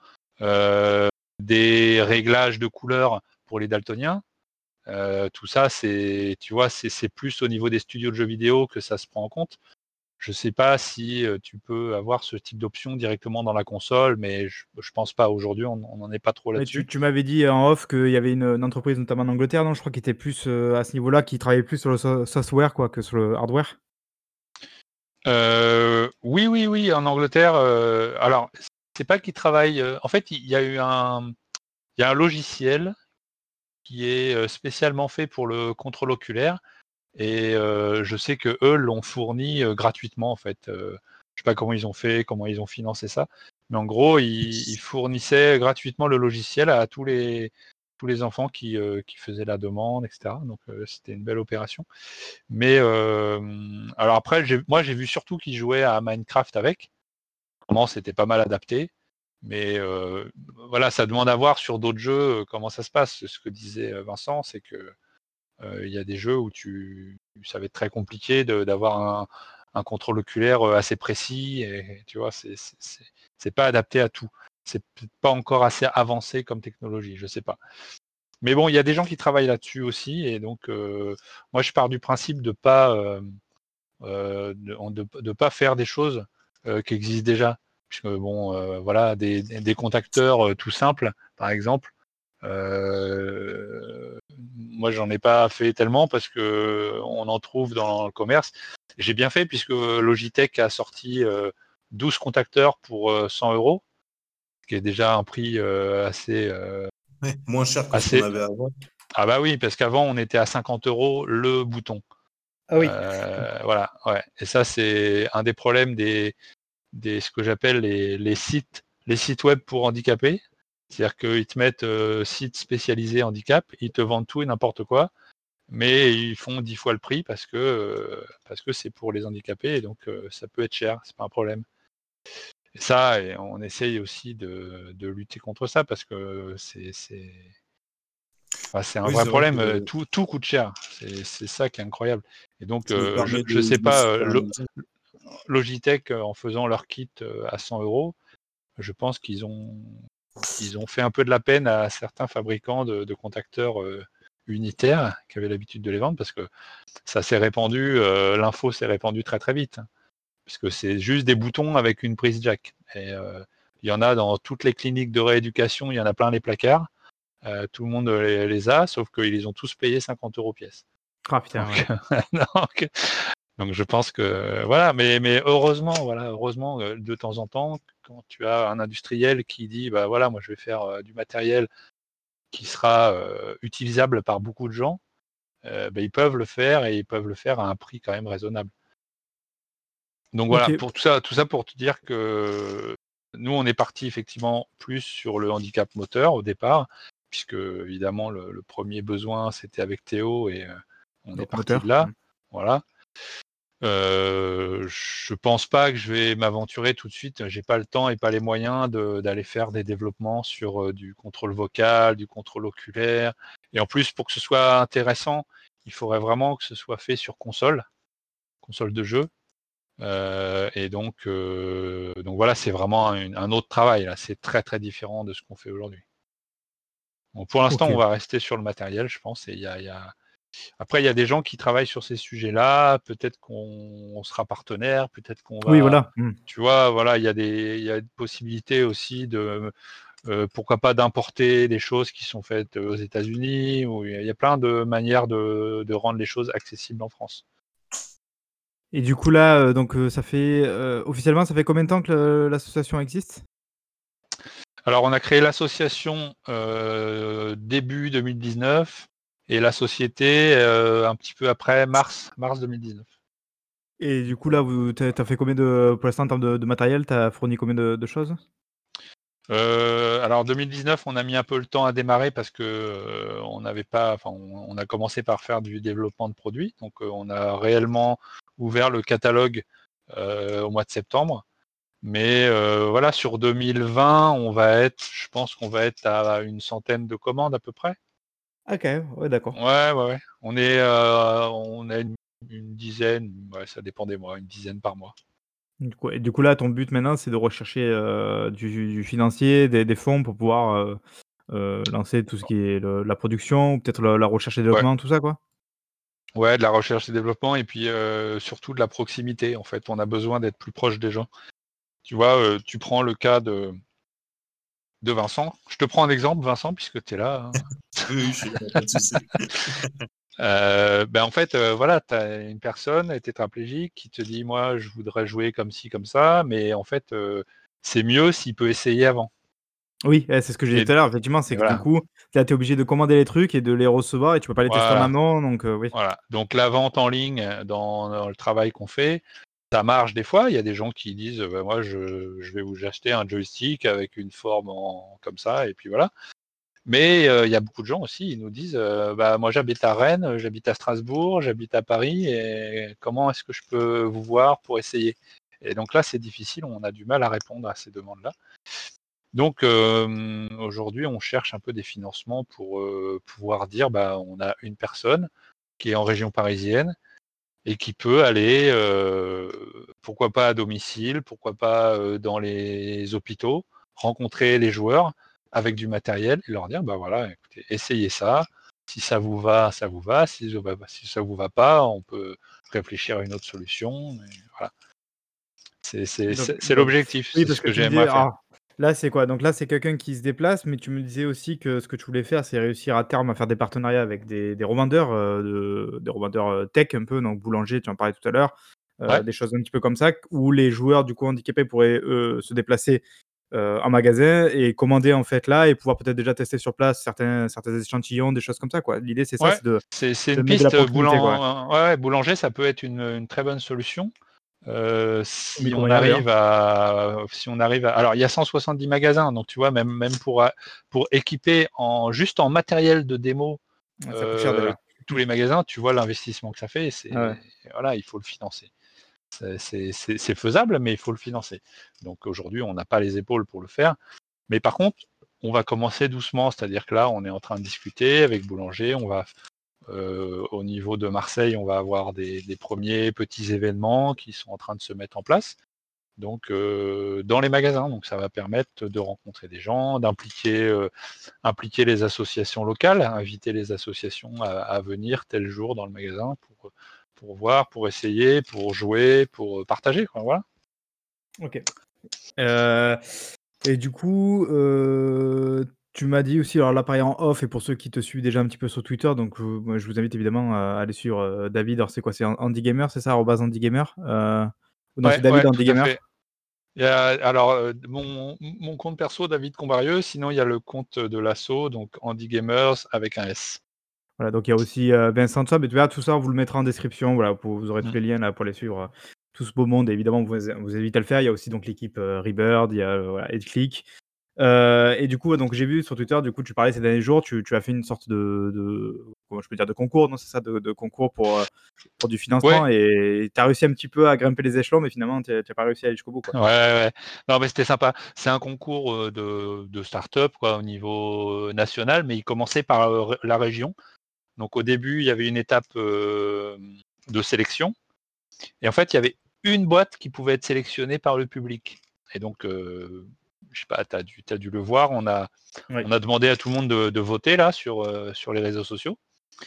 des réglages de couleurs pour les daltoniens. Euh, tout ça, c'est, tu vois, c'est plus au niveau des studios de jeux vidéo que ça se prend en compte. Je ne sais pas si tu peux avoir ce type d'option directement dans la console, mais je, ne pense pas. Aujourd'hui, on n'en est pas trop là-dessus. Tu, m'avais dit en off qu'il y avait une, entreprise, notamment en Angleterre, non? Je crois, qui était plus euh, à ce niveau-là, qui travaillait plus sur le software quoi, que sur le hardware. oui, oui, oui, en Angleterre. alors, c'est pas qu'ils travaillent. en fait, il y a eu un, il y a un logiciel qui est spécialement fait pour le contrôle oculaire. Et je sais que eux l'ont fourni gratuitement en fait. je ne sais pas comment ils ont fait, comment ils ont financé ça, mais en gros ils, fournissaient gratuitement le logiciel à tous les enfants qui, qui faisaient la demande, etc. Donc c'était une belle opération. Mais alors après, moi j'ai vu surtout qu'ils jouaient à Minecraft avec. Comment c'était pas mal adapté. Mais voilà, ça demande à voir sur d'autres jeux comment ça se passe. Ce que disait Vincent, c'est que il y a des jeux où tu, ça va être très compliqué d'avoir un, contrôle oculaire assez précis. Et tu vois, c'est pas adapté à tout. C'est pas encore assez avancé comme technologie, je sais pas. Mais bon, il y a des gens qui travaillent là-dessus aussi, et donc moi je pars du principe de pas de, pas faire des choses qui existent déjà puisque bon, euh, voilà, des, contacteurs euh, tout simples, par exemple, moi, j'en ai pas fait tellement parce que on en trouve dans le commerce. J'ai bien fait puisque Logitech a sorti 12 contacteurs pour 100 euros, qui est déjà un prix assez moins cher que ce qu'on avait avant. Ah bah oui, parce qu'avant on était à 50 euros le bouton. Ah oui. voilà, ouais. Et ça c'est un des problèmes des, des ce que j'appelle les, les, sites, les sites web pour handicapés. C'est-à-dire qu'ils te mettent euh, site spécialisé handicap, ils te vendent tout et n'importe quoi, mais ils font dix fois le prix parce que euh, parce que c'est pour les handicapés et donc euh, ça peut être cher, c'est pas un problème. Et ça, on essaye aussi de, lutter contre ça parce que c'est c'est un vrai problème. Tout, tout, coûte cher. C'est ça qui est incroyable. Et donc, je ne sais pas, Logitech, en faisant leur kit à 100 euros, je pense qu'ils ont ils ont fait un peu de la peine à certains fabricants de, contacteurs euh, unitaires qui avaient l'habitude de les vendre parce que ça s'est répandu, euh, l'info s'est répandue très très vite. Hein, puisque c'est juste des boutons avec une prise jack. Et euh, il y en a dans toutes les cliniques de rééducation, il y en a plein les placards. tout le monde les, a, sauf qu'ils les ont tous payés 50 euros pièce. Ah putain. Donc, je pense que voilà, mais, mais heureusement, voilà, heureusement, de temps en temps, quand tu as un industriel qui dit bah voilà, moi je vais faire euh, du matériel qui sera euh, utilisable par beaucoup de gens, euh, bah, ils peuvent le faire et ils peuvent le faire à un prix quand même raisonnable. Donc voilà, pour tout ça, tout ça pour te dire que nous on est parti effectivement plus sur le handicap moteur au départ, puisque évidemment le, premier besoin c'était avec Théo et on est parti de là. Mmh. Voilà. Euh, je pense pas que je vais m'aventurer tout de suite. J'ai pas le temps et pas les moyens d'aller faire des développements sur euh, du contrôle vocal, du contrôle oculaire. Et en plus, pour que ce soit intéressant, il faudrait vraiment que ce soit fait sur console, console de jeu. Euh, et donc, donc voilà, c'est vraiment un, autre travail. Là, c'est très très différent de ce qu'on fait aujourd'hui. pour l'instant, on va rester sur le matériel, je pense. Et il y a après, il y a des gens qui travaillent sur ces sujets-là. Peut-être qu'on sera partenaire, peut-être qu'on va. Oui, voilà. Mmh. Tu vois, voilà, il y a des, il y a possibilités aussi de, euh, pourquoi pas d'importer des choses qui sont faites aux États-Unis. Ou il y a plein de manières de, rendre les choses accessibles en France. Et du coup là, euh, donc euh, ça fait officiellement, ça fait combien de temps que l'association existe? Alors on a créé l'association début 2019 et la société euh, un petit peu après mars, mars 2019. Et du coup, là, tu as, fait combien de, pour l'instant, en termes de, matériel, tu as fourni combien de, choses? Euh, alors 2019, on a mis un peu le temps à démarrer parce que euh, on n'avait pas, enfin, on, a commencé par faire du développement de produits, donc on a réellement ouvert le catalogue au mois de septembre. Mais voilà, sur 2020, on va être, je pense qu'on va être à une centaine de commandes à peu près. OK, ouais, d'accord. Ouais, ouais, ouais. On est, euh, on a une, dizaine, ouais, ça dépend des mois, une dizaine par mois. Du coup, et du coup là, ton but maintenant, c'est de rechercher euh, du, financier, des, fonds pour pouvoir euh, lancer tout ce qui est la production, peut-être la, recherche et développement, tout ça, quoi? Ouais, de la recherche et développement, et puis surtout de la proximité. En fait, on a besoin d'être plus proche des gens. Tu vois, tu prends le cas de, de Vincent. Je te prends un exemple, Vincent, puisque tu es là. Hein. oui, je euh, ben en fait, euh, voilà, tu as une personne tétraplégique qui te dit Moi, je voudrais jouer comme ci, comme ça, mais en fait, euh, c'est mieux s'il peut essayer avant. Oui, c'est ce que j'ai dit tout à l'heure, effectivement, c'est que du coup, tu es obligé de commander les trucs et de les recevoir et tu peux pas les tester maintenant. Donc, oui. Voilà. Donc, la vente en ligne dans le travail qu'on fait, ça marche des fois. Il y a des gens qui disent bah, Moi, je, vais vous acheter un joystick avec une forme comme ça, et puis voilà. Mais euh, il y a beaucoup de gens aussi, ils nous disent euh, bah, Moi, j'habite à Rennes, j'habite à Strasbourg, j'habite à Paris, et comment est-ce que je peux vous voir pour essayer? Et donc là, c'est difficile, on a du mal à répondre à ces demandes-là. Donc euh, aujourd'hui, on cherche un peu des financements pour pouvoir dire bah, on a une personne qui est en région parisienne, et qui peut aller, euh, pourquoi pas à domicile, pourquoi pas euh, dans les hôpitaux, rencontrer les joueurs avec du matériel et leur dire, bah voilà, écoutez, essayez ça. Si ça vous va, ça vous va. Si, si ça vous va pas, on peut réfléchir à une autre solution. voilà. C'est l'objectif. Oui, c'est ce que, j'aime faire. Là, c'est quoi? Donc là, c'est quelqu'un qui se déplace, mais tu me disais aussi que ce que tu voulais faire, c'est réussir à terme à faire des partenariats avec des des revendeurs, de des revendeurs, heu, tech un peu, donc boulanger, tu en parlais tout à l'heure, heu, des choses un petit peu comme ça, où les joueurs du coup handicapés pourraient, eux, se déplacer, en magasin et commander en fait là et pouvoir peut-être déjà tester sur place certains certains échantillons, des choses comme ça quoi. L'idée c'est ça, Ouais, c'est de c'est de une mettre de la piste, proximité quoi. boulan ouais, ouais, boulanger, ça peut être une, une très bonne solution. Heu, si on arrive à si on arrive à alors il y a 170 magasins, donc tu vois même même pour a pour équiper en juste en matériel de démo, Ouais, cher heu, déjà. tous les magasins, tu vois l'investissement que ça fait Ah c'est ouais. voilà, il faut le financer. C'est faisable, mais il faut le financer. Donc aujourd'hui, on n'a pas les épaules pour le faire. Mais par contre, on va commencer doucement, c'est-à-dire que là, on est en train de discuter avec Boulanger, on va heu, au niveau de Marseille, on va avoir des 1ers petits événements qui sont en train de se mettre en place. Donc heu, dans les magasins, donc ça va permettre de rencontrer des gens, d'impliquer, heu, impliquer les associations locales, inviter les associations à venir tel jour dans le magasin pour, pour voir, pour essayer, pour jouer, pour, partager voilà. OK. Et du coup, tu m'as dit aussi alors là pareil en off et pour ceux qui te suivent déjà un petit peu sur Twitter, donc moi je vous invite évidemment à aller suivre, heu, David, alors c'est quoi? C'est An Andy Gamer, c'est ça? Arobase Andy Gamer? Ou non, c'est David ouais, tout Andy à Gamer? fait. Il y a alors, heu, mon mon compte perso David Combarieux, sinon il y a le compte de l'asso, donc Andy Gamers avec un S. Voilà, donc il y a aussi, heu, Vincent, ça, mais tu verras tout ça, on vous le mettra en description, voilà, pour vous aurez tous Mmh. les liens là pour les suivre, heu, tout ce beau monde et évidemment on vous on vous invite à le faire. Il y a aussi donc l'équipe, heu, Rebird, il y a, heu, voilà, Headclick. Heu et du coup, donc j'ai vu sur Twitter, du coup, tu parlais ces derniers jours, tu tu as fait une sorte de de comment je peux dire? De concours, non, c'est ça? De de concours pour, heu, pour du Ouais, financement et tu as réussi un petit peu à grimper les échelons, mais finalement tu as pas réussi à aller jusqu'au bout, quoi. ouais, ouais. Non, mais c'était sympa. C'est un concours, heu, de de start-up quoi, au niveau national, mais il commençait par, la région. Donc au début, il y avait une étape, de sélection et en fait, il y avait une boîte qui pouvait être sélectionnée par le public et donc je sais pas, tu as dû tu as dû le voir, on a Oui, on a demandé à tout le monde de de voter là sur, heu, sur les réseaux sociaux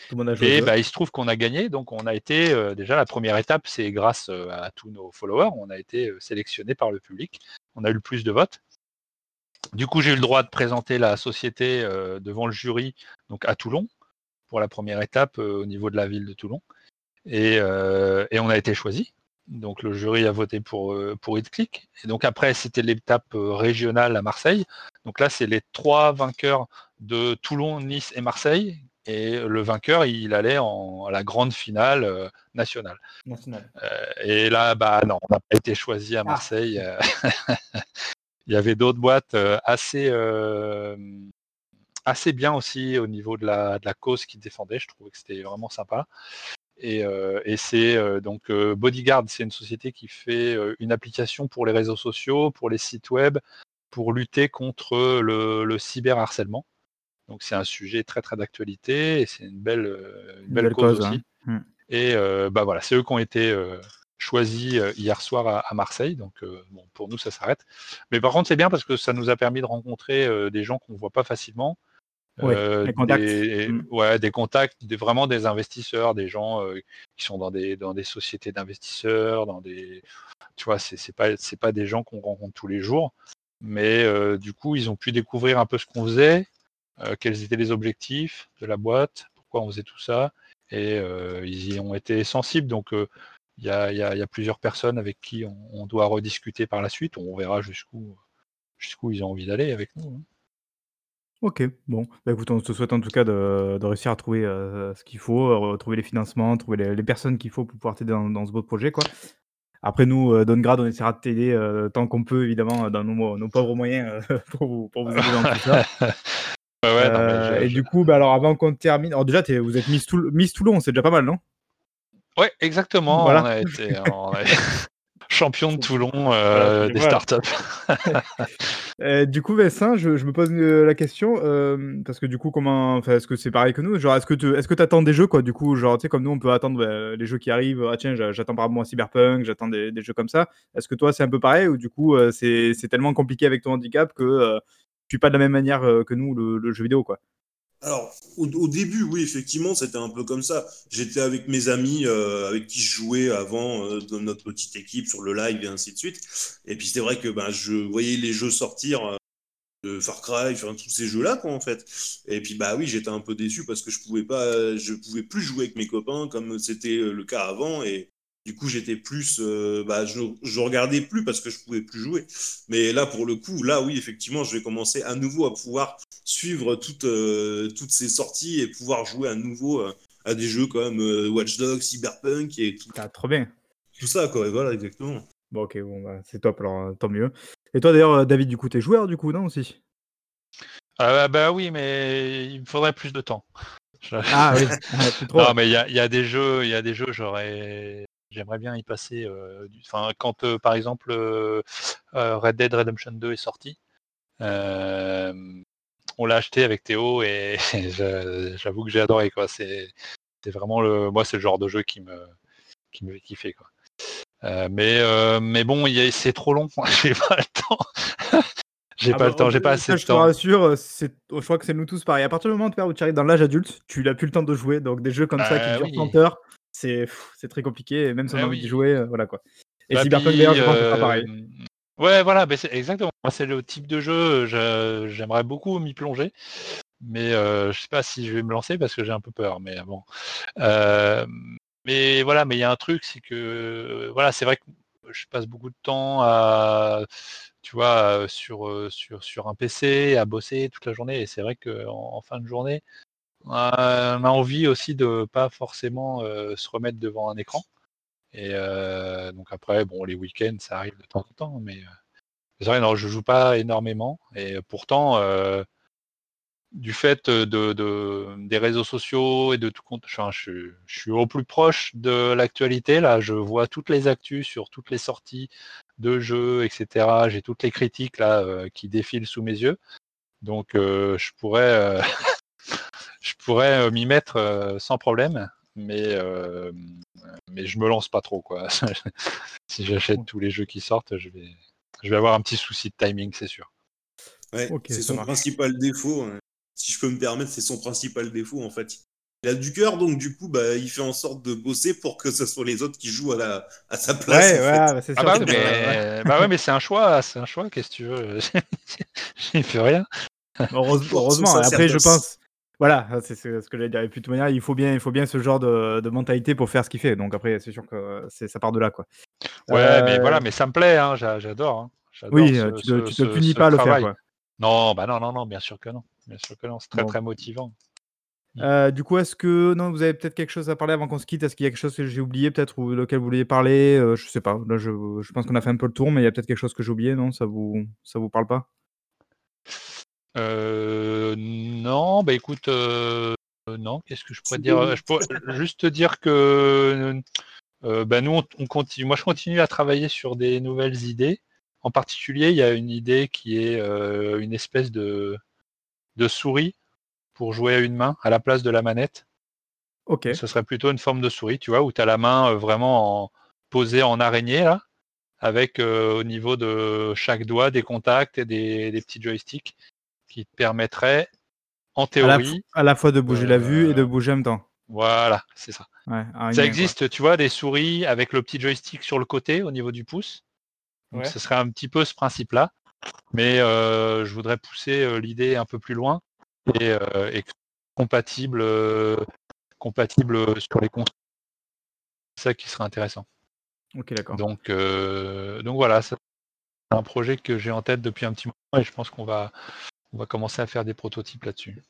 tout le monde a joué au et bah, il se trouve qu'on a gagné, donc on a été, heu, déjà la première étape, c'est grâce, heu, à tous nos followers, on a été, heu, sélectionnés par le public. On a eu le plus de votes. Du coup, j'ai eu le droit de présenter la société, devant le jury, donc à Toulon, pour la première étape, au niveau de la ville de Toulon et et on a été choisis. Donc le jury a voté pour, heu, pour Hitclick et donc après, c'était l'étape, heu, régionale à Marseille. Donc là, c'est les 3 vainqueurs de Toulon, Nice et Marseille et le vainqueur, il allait en à la grande finale, heu, nationale. Et là, bah, non, on n'a pas été choisis à Ah! Marseille, il y avait d'autres boîtes, assez bien aussi au niveau de la de la cause qu'ils défendaient. Je trouvais que c'était vraiment sympa et heu et c'est, heu, donc heu, Bodyguard, c'est une société qui fait, une application pour les réseaux sociaux, pour les sites web, pour lutter contre le le cyberharcèlement. Donc c'est un sujet très, très d'actualité et c'est une belle, une belle belle cause aussi Mmh. et heu, bah, voilà, c'est eux qui ont été, choisis, hier soir à à Marseille donc bon, pour nous, ça s'arrête. Mais par contre, c'est bien parce que ça nous a permis de rencontrer, des gens qu'on voit pas facilement, Ouais, contacts. des Mmh. ouais, des contacts, des vraiment des investisseurs, des gens, heu, qui sont dans des dans des sociétés d'investisseurs, dans des tu vois? C'est pas c'est pas des gens qu'on rencontre tous les jours, mais heu, du coup, ils ont pu découvrir un peu ce qu'on faisait, quels étaient les objectifs de la boîte, pourquoi on faisait tout ça et ils y ont été sensibles donc il y a il y a il y a plusieurs personnes avec qui on on doit rediscuter par la suite. On verra jusqu'où jusqu'où ils ont envie d'aller avec nous, hein. OK, bon, bah, écoute, on te souhaite en tout cas de de réussir à trouver, heu, ce qu'il faut, heu, retrouver les financements, trouver les les personnes qu'il faut pour pouvoir t'aider dans dans ce beau projet, quoi. Après nous, heu, d'Ongrad, on essaiera de t'aider, heu, tant qu'on peut évidemment, heu, dans nos mo nos pauvres moyens, heu, pour vous pour vous aider dans tout ça. Ouais, ouais, non mais Heu je et je du coup, bah, alors avant qu'on termine alors déjà tu vous êtes Miss Toul Miss Toulon, c'est déjà pas mal, non? ouais, exactement, on Voilà. a été on a champion de Toulon, déjà des startups. Heu, du coup, Vincent, je je me pose, heu, la question, parce que du coup, comment enfin, est-ce que c'est pareil que nous? Genre, est-ce que te est-ce que tu attends des jeux, quoi, du coup? Genre, tu sais, comme nous, on peut attendre, bah, les jeux qui arrivent. Ah tiens, j'a j'attends par exemple moi Cyberpunk, j'attends des des jeux comme ça. Est-ce que toi, c'est un peu pareil ou du coup, c'est tellement compliqué avec ton handicap que, tu suis pas de la même manière, que nous, le le jeu vidéo, quoi? Alors, au, au début, oui, effectivement, c'était un peu comme ça. J'étais avec mes amis euh, avec qui je jouais avant euh, dans notre petite équipe sur le live et ainsi de suite. Et puis c'est vrai que ben, je voyais les jeux sortir Far Cry, enfin tous ces jeux-là, quoi, en fait. Et puis, bah oui, j'étais un peu déçu parce que je pouvais pas, je pouvais plus jouer avec mes copains comme c'était le cas avant. Et du coup, j'étais plus, euh, bah, je, je, regardais plus parce que je pouvais plus jouer. Mais là, pour le coup, là, oui, effectivement, je vais commencer à nouveau à pouvoir suivre toutes, euh, toutes ces sorties et pouvoir jouer à nouveau euh, à des jeux comme Watch Dogs, Cyberpunk et tout. Ah, trop bien. Tout ça, quoi. voilà, exactement. Bon, ok, bon, bah, c'est top, alors tant mieux. Et toi, d'ailleurs, David, du coup, t'es joueur, du coup, non, aussi? Ah, Bah oui, mais il me faudrait plus de temps. Ah oui, trop. Non, mais il y a, des jeux, il y a des jeux, j'aurais J'aimerais bien y passer. Enfin, quand par exemple Red Dead Redemption 2 est sorti, on l'a acheté avec Théo et j'avoue que j'ai adoré quoi. C'est vraiment le, moi c'est le genre de jeu qui me qui me fait kiffer quoi. mais mais bon, c'est trop long. j'ai pas le temps. J'ai ah pas bah, le temps, j'ai pas assez de temps. Je te rassure, je crois que c'est nous tous pareil. À partir du moment où tu arrives dans l'âge adulte, tu n'as plus le temps de jouer. Donc des jeux comme ça qui bah durent 30 heures, c'est très compliqué. même si on a ah envie de jouer, euh, voilà quoi. Et bah, Cyberpunk d'ailleurs, je pense que pareil. Euh, ouais, voilà, c'est exactement. Moi, c'est le type de jeu, j'aimerais beaucoup m'y plonger. Mais euh, je sais pas si je vais me lancer parce que j'ai un peu peur. Mais bon. mais voilà, mais il y a un truc, c'est que voilà, c'est vrai que je passe beaucoup de temps à tu vois, sur, sur, sur un PC, à bosser toute la journée. Et c'est vrai qu'en en fin de journée, on a envie aussi de pas forcément se remettre devant un écran. Et donc après, bon, les week-ends, ça arrive de temps en temps, mais c'est vrai, non, je joue pas énormément. Et pourtant, du fait de, des réseaux sociaux et de tout compte, je, suis au plus proche de l'actualité. Là, je vois toutes les actus sur toutes les sorties de jeux, etc. J'ai toutes les critiques là qui défilent sous mes yeux. Donc, je pourrais je pourrais euh, m'y mettre euh, sans problème, mais, euh, mais je me lance pas trop. Quoi. si j'achète tous les jeux qui sortent, je vais, je vais avoir un petit souci de timing, c'est sûr. Ouais, c'est son principal défaut. Hein. Si je peux me permettre, c'est son principal défaut en fait. Il a du cœur, donc du coup, bah, il fait en sorte de bosser pour que ce soit les autres qui jouent à, la, à sa place. Ouais, ouais, bah, c'est ah bah, mais... bah ouais, mais c'est un choix, c'est un choix. Qu'est-ce que tu veux? J'y fais rien. Heureusement, après, je pense, voilà, c'est ce que j'allais dire. Et puis de toute manière, il faut bien, il faut bien ce genre de, mentalité pour faire ce qu'il fait. Donc après, c'est sûr que ça part de là, quoi. Ouais, mais voilà, euh, mais ça me plaît, hein, j'adore. Hein. Oui, tu, te, te punis pas à le faire, quoi. Non, bah non, non, non, bien sûr que non. Bien sûr que non, c'est très très motivant. Mmh. Euh, du coup, est-ce que non, vous avez peut-être quelque chose à parler avant qu'on se quitte? Est-ce qu'il y a quelque chose que j'ai oublié peut-être ou lequel vous vouliez parler? Euh, Je sais pas. Là, je, je pense qu'on a fait un peu le tour, mais il y a peut-être quelque chose que j'ai oublié, non? Ça vous ça vous parle pas? Euh, non, bah écoute, euh, non, qu'est-ce que je pourrais dire? Je pourrais juste te dire que, euh, bah, nous on continue moi je continue à travailler sur des nouvelles idées. En particulier, il y a une idée qui est, une espèce de de souris pour jouer à une main à la place de la manette. OK. Ce serait plutôt une forme de souris, tu vois? Où tu as la main, vraiment en posée en araignée là, avec, au niveau de chaque doigt des contacts et des des petits joysticks qui te permettrait, en théorie. À la, fois de bouger la vue et de bouger en même temps. Voilà, c'est ça. ça existe, tu vois, des souris avec le petit joystick sur le côté au niveau du pouce. Donc ce serait un petit peu ce principe-là. Mais euh, je voudrais pousser euh, l'idée un peu plus loin et, euh, compatible, compatible sur les consoles. C'est ça qui serait intéressant. Ok, d'accord. Donc, donc voilà, c'est un projet que j'ai en tête depuis un petit moment et je pense qu'on va, on va commencer à faire des prototypes là-dessus.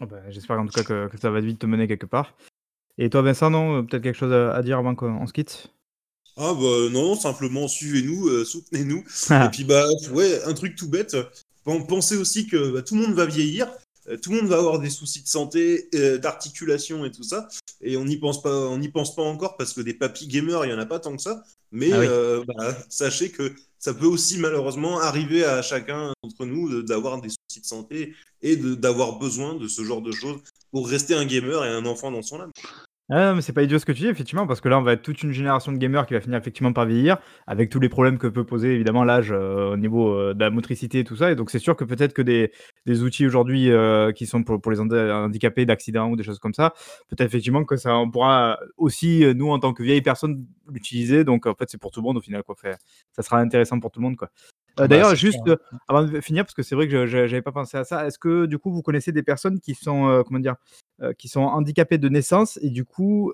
Oh bah, j'espère en tout cas que, ça va vite te mener quelque part. Et toi, Vincent, non euh, Peut-être quelque chose à, dire avant qu'on se quitte? Ah bah non, simplement suivez-nous, euh, soutenez-nous. Et puis bah ouais, un truc tout bête. Pensez aussi que bah, tout le monde va vieillir, tout le monde va avoir des soucis de santé, d'articulation et tout ça. Et on n'y pense pas, on n'y pense pas encore parce que des papis gamers, il y en a pas tant que ça. Mais ah bah, sachez que ça peut aussi malheureusement arriver à chacun d'entre nous d'avoir des soucis de santé et d'avoir besoin de ce genre de choses pour rester un gamer et un enfant dans son âme. Ah mais c'est pas idiot ce que tu dis, effectivement, parce que là, on va être toute une génération de gamers qui va finir effectivement par vieillir, avec tous les problèmes que peut poser évidemment l'âge euh, au niveau euh, de la motricité et tout ça. Et donc, c'est sûr que peut-être que des, des outils aujourd'hui euh, qui sont pour, pour les handicapés d'accidents ou des choses comme ça, peut-être effectivement que ça, on pourra aussi, nous, en tant que vieilles personnes, l'utiliser. Donc, en fait, c'est pour tout le monde au final, quoi. ça sera intéressant pour tout le monde, quoi. Bah, d'ailleurs, juste avant de finir, parce que c'est vrai que je n'avais pas pensé à ça, est-ce que du coup vous connaissez des personnes qui sont, comment dire, qui sont handicapées de naissance et du coup,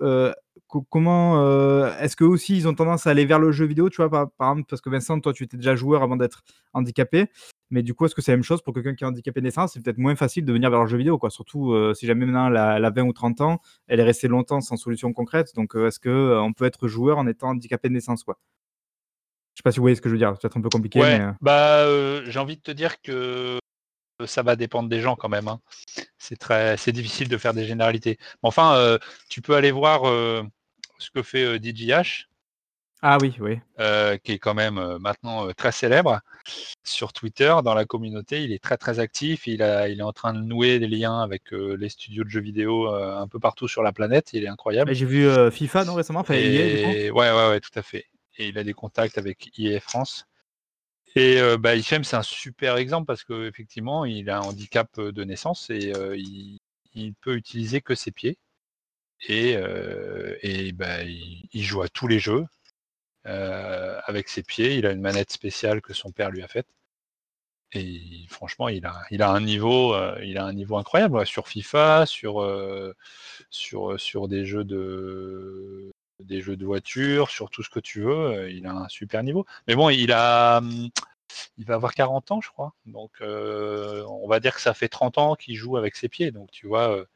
comment, est-ce qu'eux aussi ils ont tendance à aller vers le jeu vidéo, tu vois, par, par exemple, parce que Vincent, toi tu étais déjà joueur avant d'être handicapé, mais du coup, est-ce que c'est la même chose pour quelqu'un qui est handicapé de naissance? C'est peut-être moins facile de venir vers le jeu vidéo, quoi. Surtout si jamais maintenant elle a, 20 ou 30 ans, elle est restée longtemps sans solution concrète. Donc, est-ce qu'on on peut être joueur en étant handicapé de naissance, quoi? Je sais pas si vous voyez ce que je veux dire. C'est peut-être un peu compliqué. Ouais, bah, j'ai envie de te dire que ça va dépendre des gens quand même. Hein. C'est très, c'est difficile de faire des généralités. Enfin, tu peux aller voir ce que fait DJH. Ah oui, oui. qui est quand même maintenant très célèbre sur Twitter, dans la communauté. Il est très très actif. Il, a, il est en train de nouer des liens avec les studios de jeux vidéo un peu partout sur la planète. Il est incroyable. J'ai vu FIFA non, récemment. Enfin, ouais, ouais, ouais, tout à fait. Et il a des contacts avec EA France. Et euh, bah, Hichem, c'est un super exemple parce qu'effectivement, il a un handicap de naissance et il, il, peut utiliser que ses pieds. Et, et bah, il, joue à tous les jeux avec ses pieds. Il a une manette spéciale que son père lui a faite. Et franchement, il a, il a un niveau, il a un niveau incroyable sur FIFA, sur, sur, sur des jeux de, des jeux de voiture, sur tout ce que tu veux, il a un super niveau. Mais bon, il a, mmh, il va avoir 40 ans, je crois. Donc, on va dire que ça fait 30 ans qu'il joue avec ses pieds. Donc, tu vois,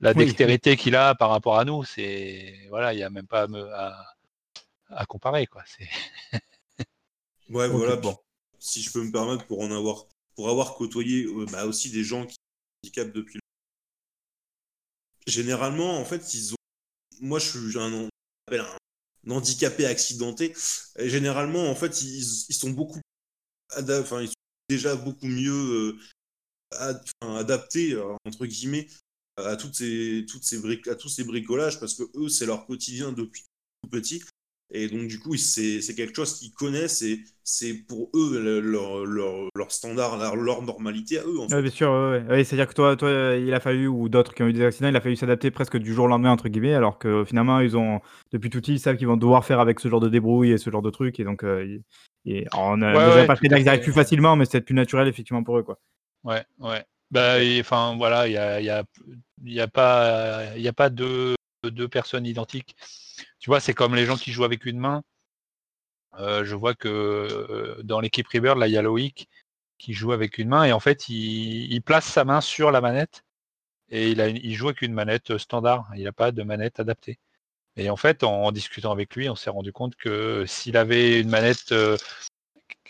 la dextérité qu'il a par rapport à nous, c'est voilà, il n'y a même pas à, à, comparer, quoi. C'est ouais, voilà. Bon. Si je peux me permettre, pour en avoir, pour avoir côtoyé bah, aussi des gens qui handicapent depuis. Généralement, en fait, ils ont. Moi, je suis un, un handicapé accidenté. Généralement, en fait, ils, sont beaucoup, enfin, ils sont déjà beaucoup mieux euh, adaptés euh, entre guillemets à à tous ces bricolages parce que eux, c'est leur quotidien depuis tout petit. Et donc, du coup, c'est quelque chose qu'ils connaissent et c'est pour eux leur, leur, leur standard, leur, normalité à eux. En fait. bien sûr, ouais, c'est-à-dire que toi, toi, il a fallu, ou d'autres qui ont eu des accidents, il a fallu s'adapter presque du jour au lendemain, entre guillemets, alors que finalement, ils ont, depuis tout petit, ils savent qu'ils vont devoir faire avec ce genre de débrouille et ce genre de trucs. Et donc, euh, on a déjà pas fait d'exercice plus facilement, mais c'est plus naturel, effectivement, pour eux. Quoi. Ouais, ouais. Bah, enfin, voilà, il n'y a, y a, y a, pas, y a pas deux, deux personnes identiques. Tu vois, c'est comme les gens qui jouent avec une main. Euh, je vois que euh, dans l'équipe Rebirth, là, il y a Loïc qui joue avec une main et en fait, il, place sa main sur la manette et il, a il joue avec une manette standard. Il n'a pas de manette adaptée. Et en fait, en, discutant avec lui, on s'est rendu compte que s'il avait une manette euh,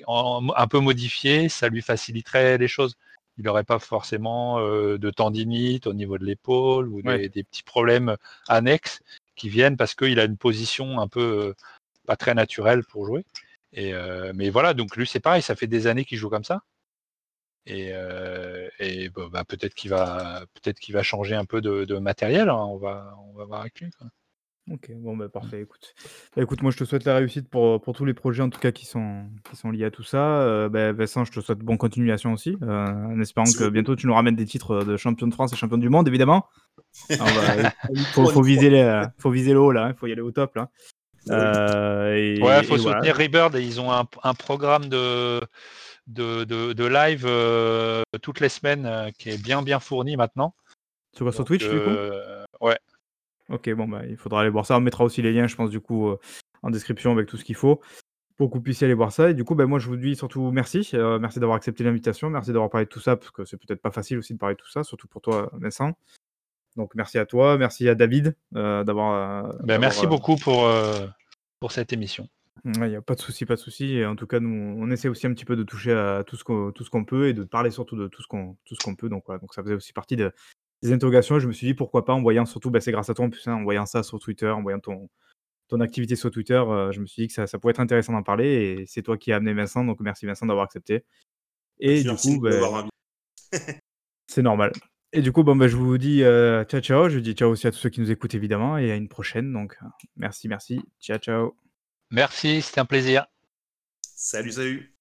un peu modifiée, ça lui faciliterait les choses. Il n'aurait pas forcément de tendinite au niveau de l'épaule ou des, petits problèmes annexes viennent parce qu'il a une position un peu euh, pas très naturelle pour jouer. Et, euh, mais voilà, donc lui c'est pareil, ça fait des années qu'il joue comme ça. Et, euh, bah, peut-être qu'il va peut-être qu'il va changer un peu de, matériel. Hein. on va on va voir avec lui. Ok, bon bah parfait. Écoute, bah, écoute, moi je te souhaite la réussite pour, pour tous les projets en tout cas qui sont qui sont liés à tout ça. bah, Vincent, je te souhaite bonne continuation aussi, en espérant que bientôt tu nous ramènes des titres de champion de France et champion du monde, évidemment. Ah, il faut, viser les, faut viser le haut là, il hein, faut y aller au top là. Euh, ouais, il faut soutenir Rebird. Ils ont un, un programme de, de, de, live euh, toutes les semaines euh, qui est bien bien fourni maintenant. Sur, sur Twitch du coup? Ouais. Ok, bon, bah, il faudra aller voir ça. On mettra aussi les liens, je pense, du coup, en description avec tout ce qu'il faut pour que vous puissiez aller voir ça. Et du coup, ben, moi, je vous dis surtout merci. merci d'avoir accepté l'invitation. Merci d'avoir parlé de tout ça, parce que c'est peut-être pas facile aussi de parler de tout ça, surtout pour toi, Vincent. Donc merci à toi, merci à David euh, d'avoir. Euh, ben, merci euh, beaucoup pour, pour cette émission. Il n'y a pas de souci, pas de souci. En tout cas, nous, on essaie aussi un petit peu de toucher à tout ce qu'on, tout ce qu'on peut et de parler surtout de tout ce qu'on, tout ce qu'on peut. Donc, donc ça faisait aussi partie de, des interrogations. je me suis dit pourquoi pas en voyant surtout, ben, c'est grâce à toi en plus, hein, en voyant ça sur Twitter, en voyant ton, ton activité sur Twitter, je me suis dit que ça, ça pourrait être intéressant d'en parler. Et c'est toi qui as amené Vincent, donc merci Vincent d'avoir accepté. Et du coup, ben, c'est normal. Et du coup, bon, bah, je vous dis euh, ciao, ciao. Je dis ciao aussi à tous ceux qui nous écoutent, évidemment, et à une prochaine. Donc, merci, merci. Ciao, ciao. Merci, c'était un plaisir. Salut, salut.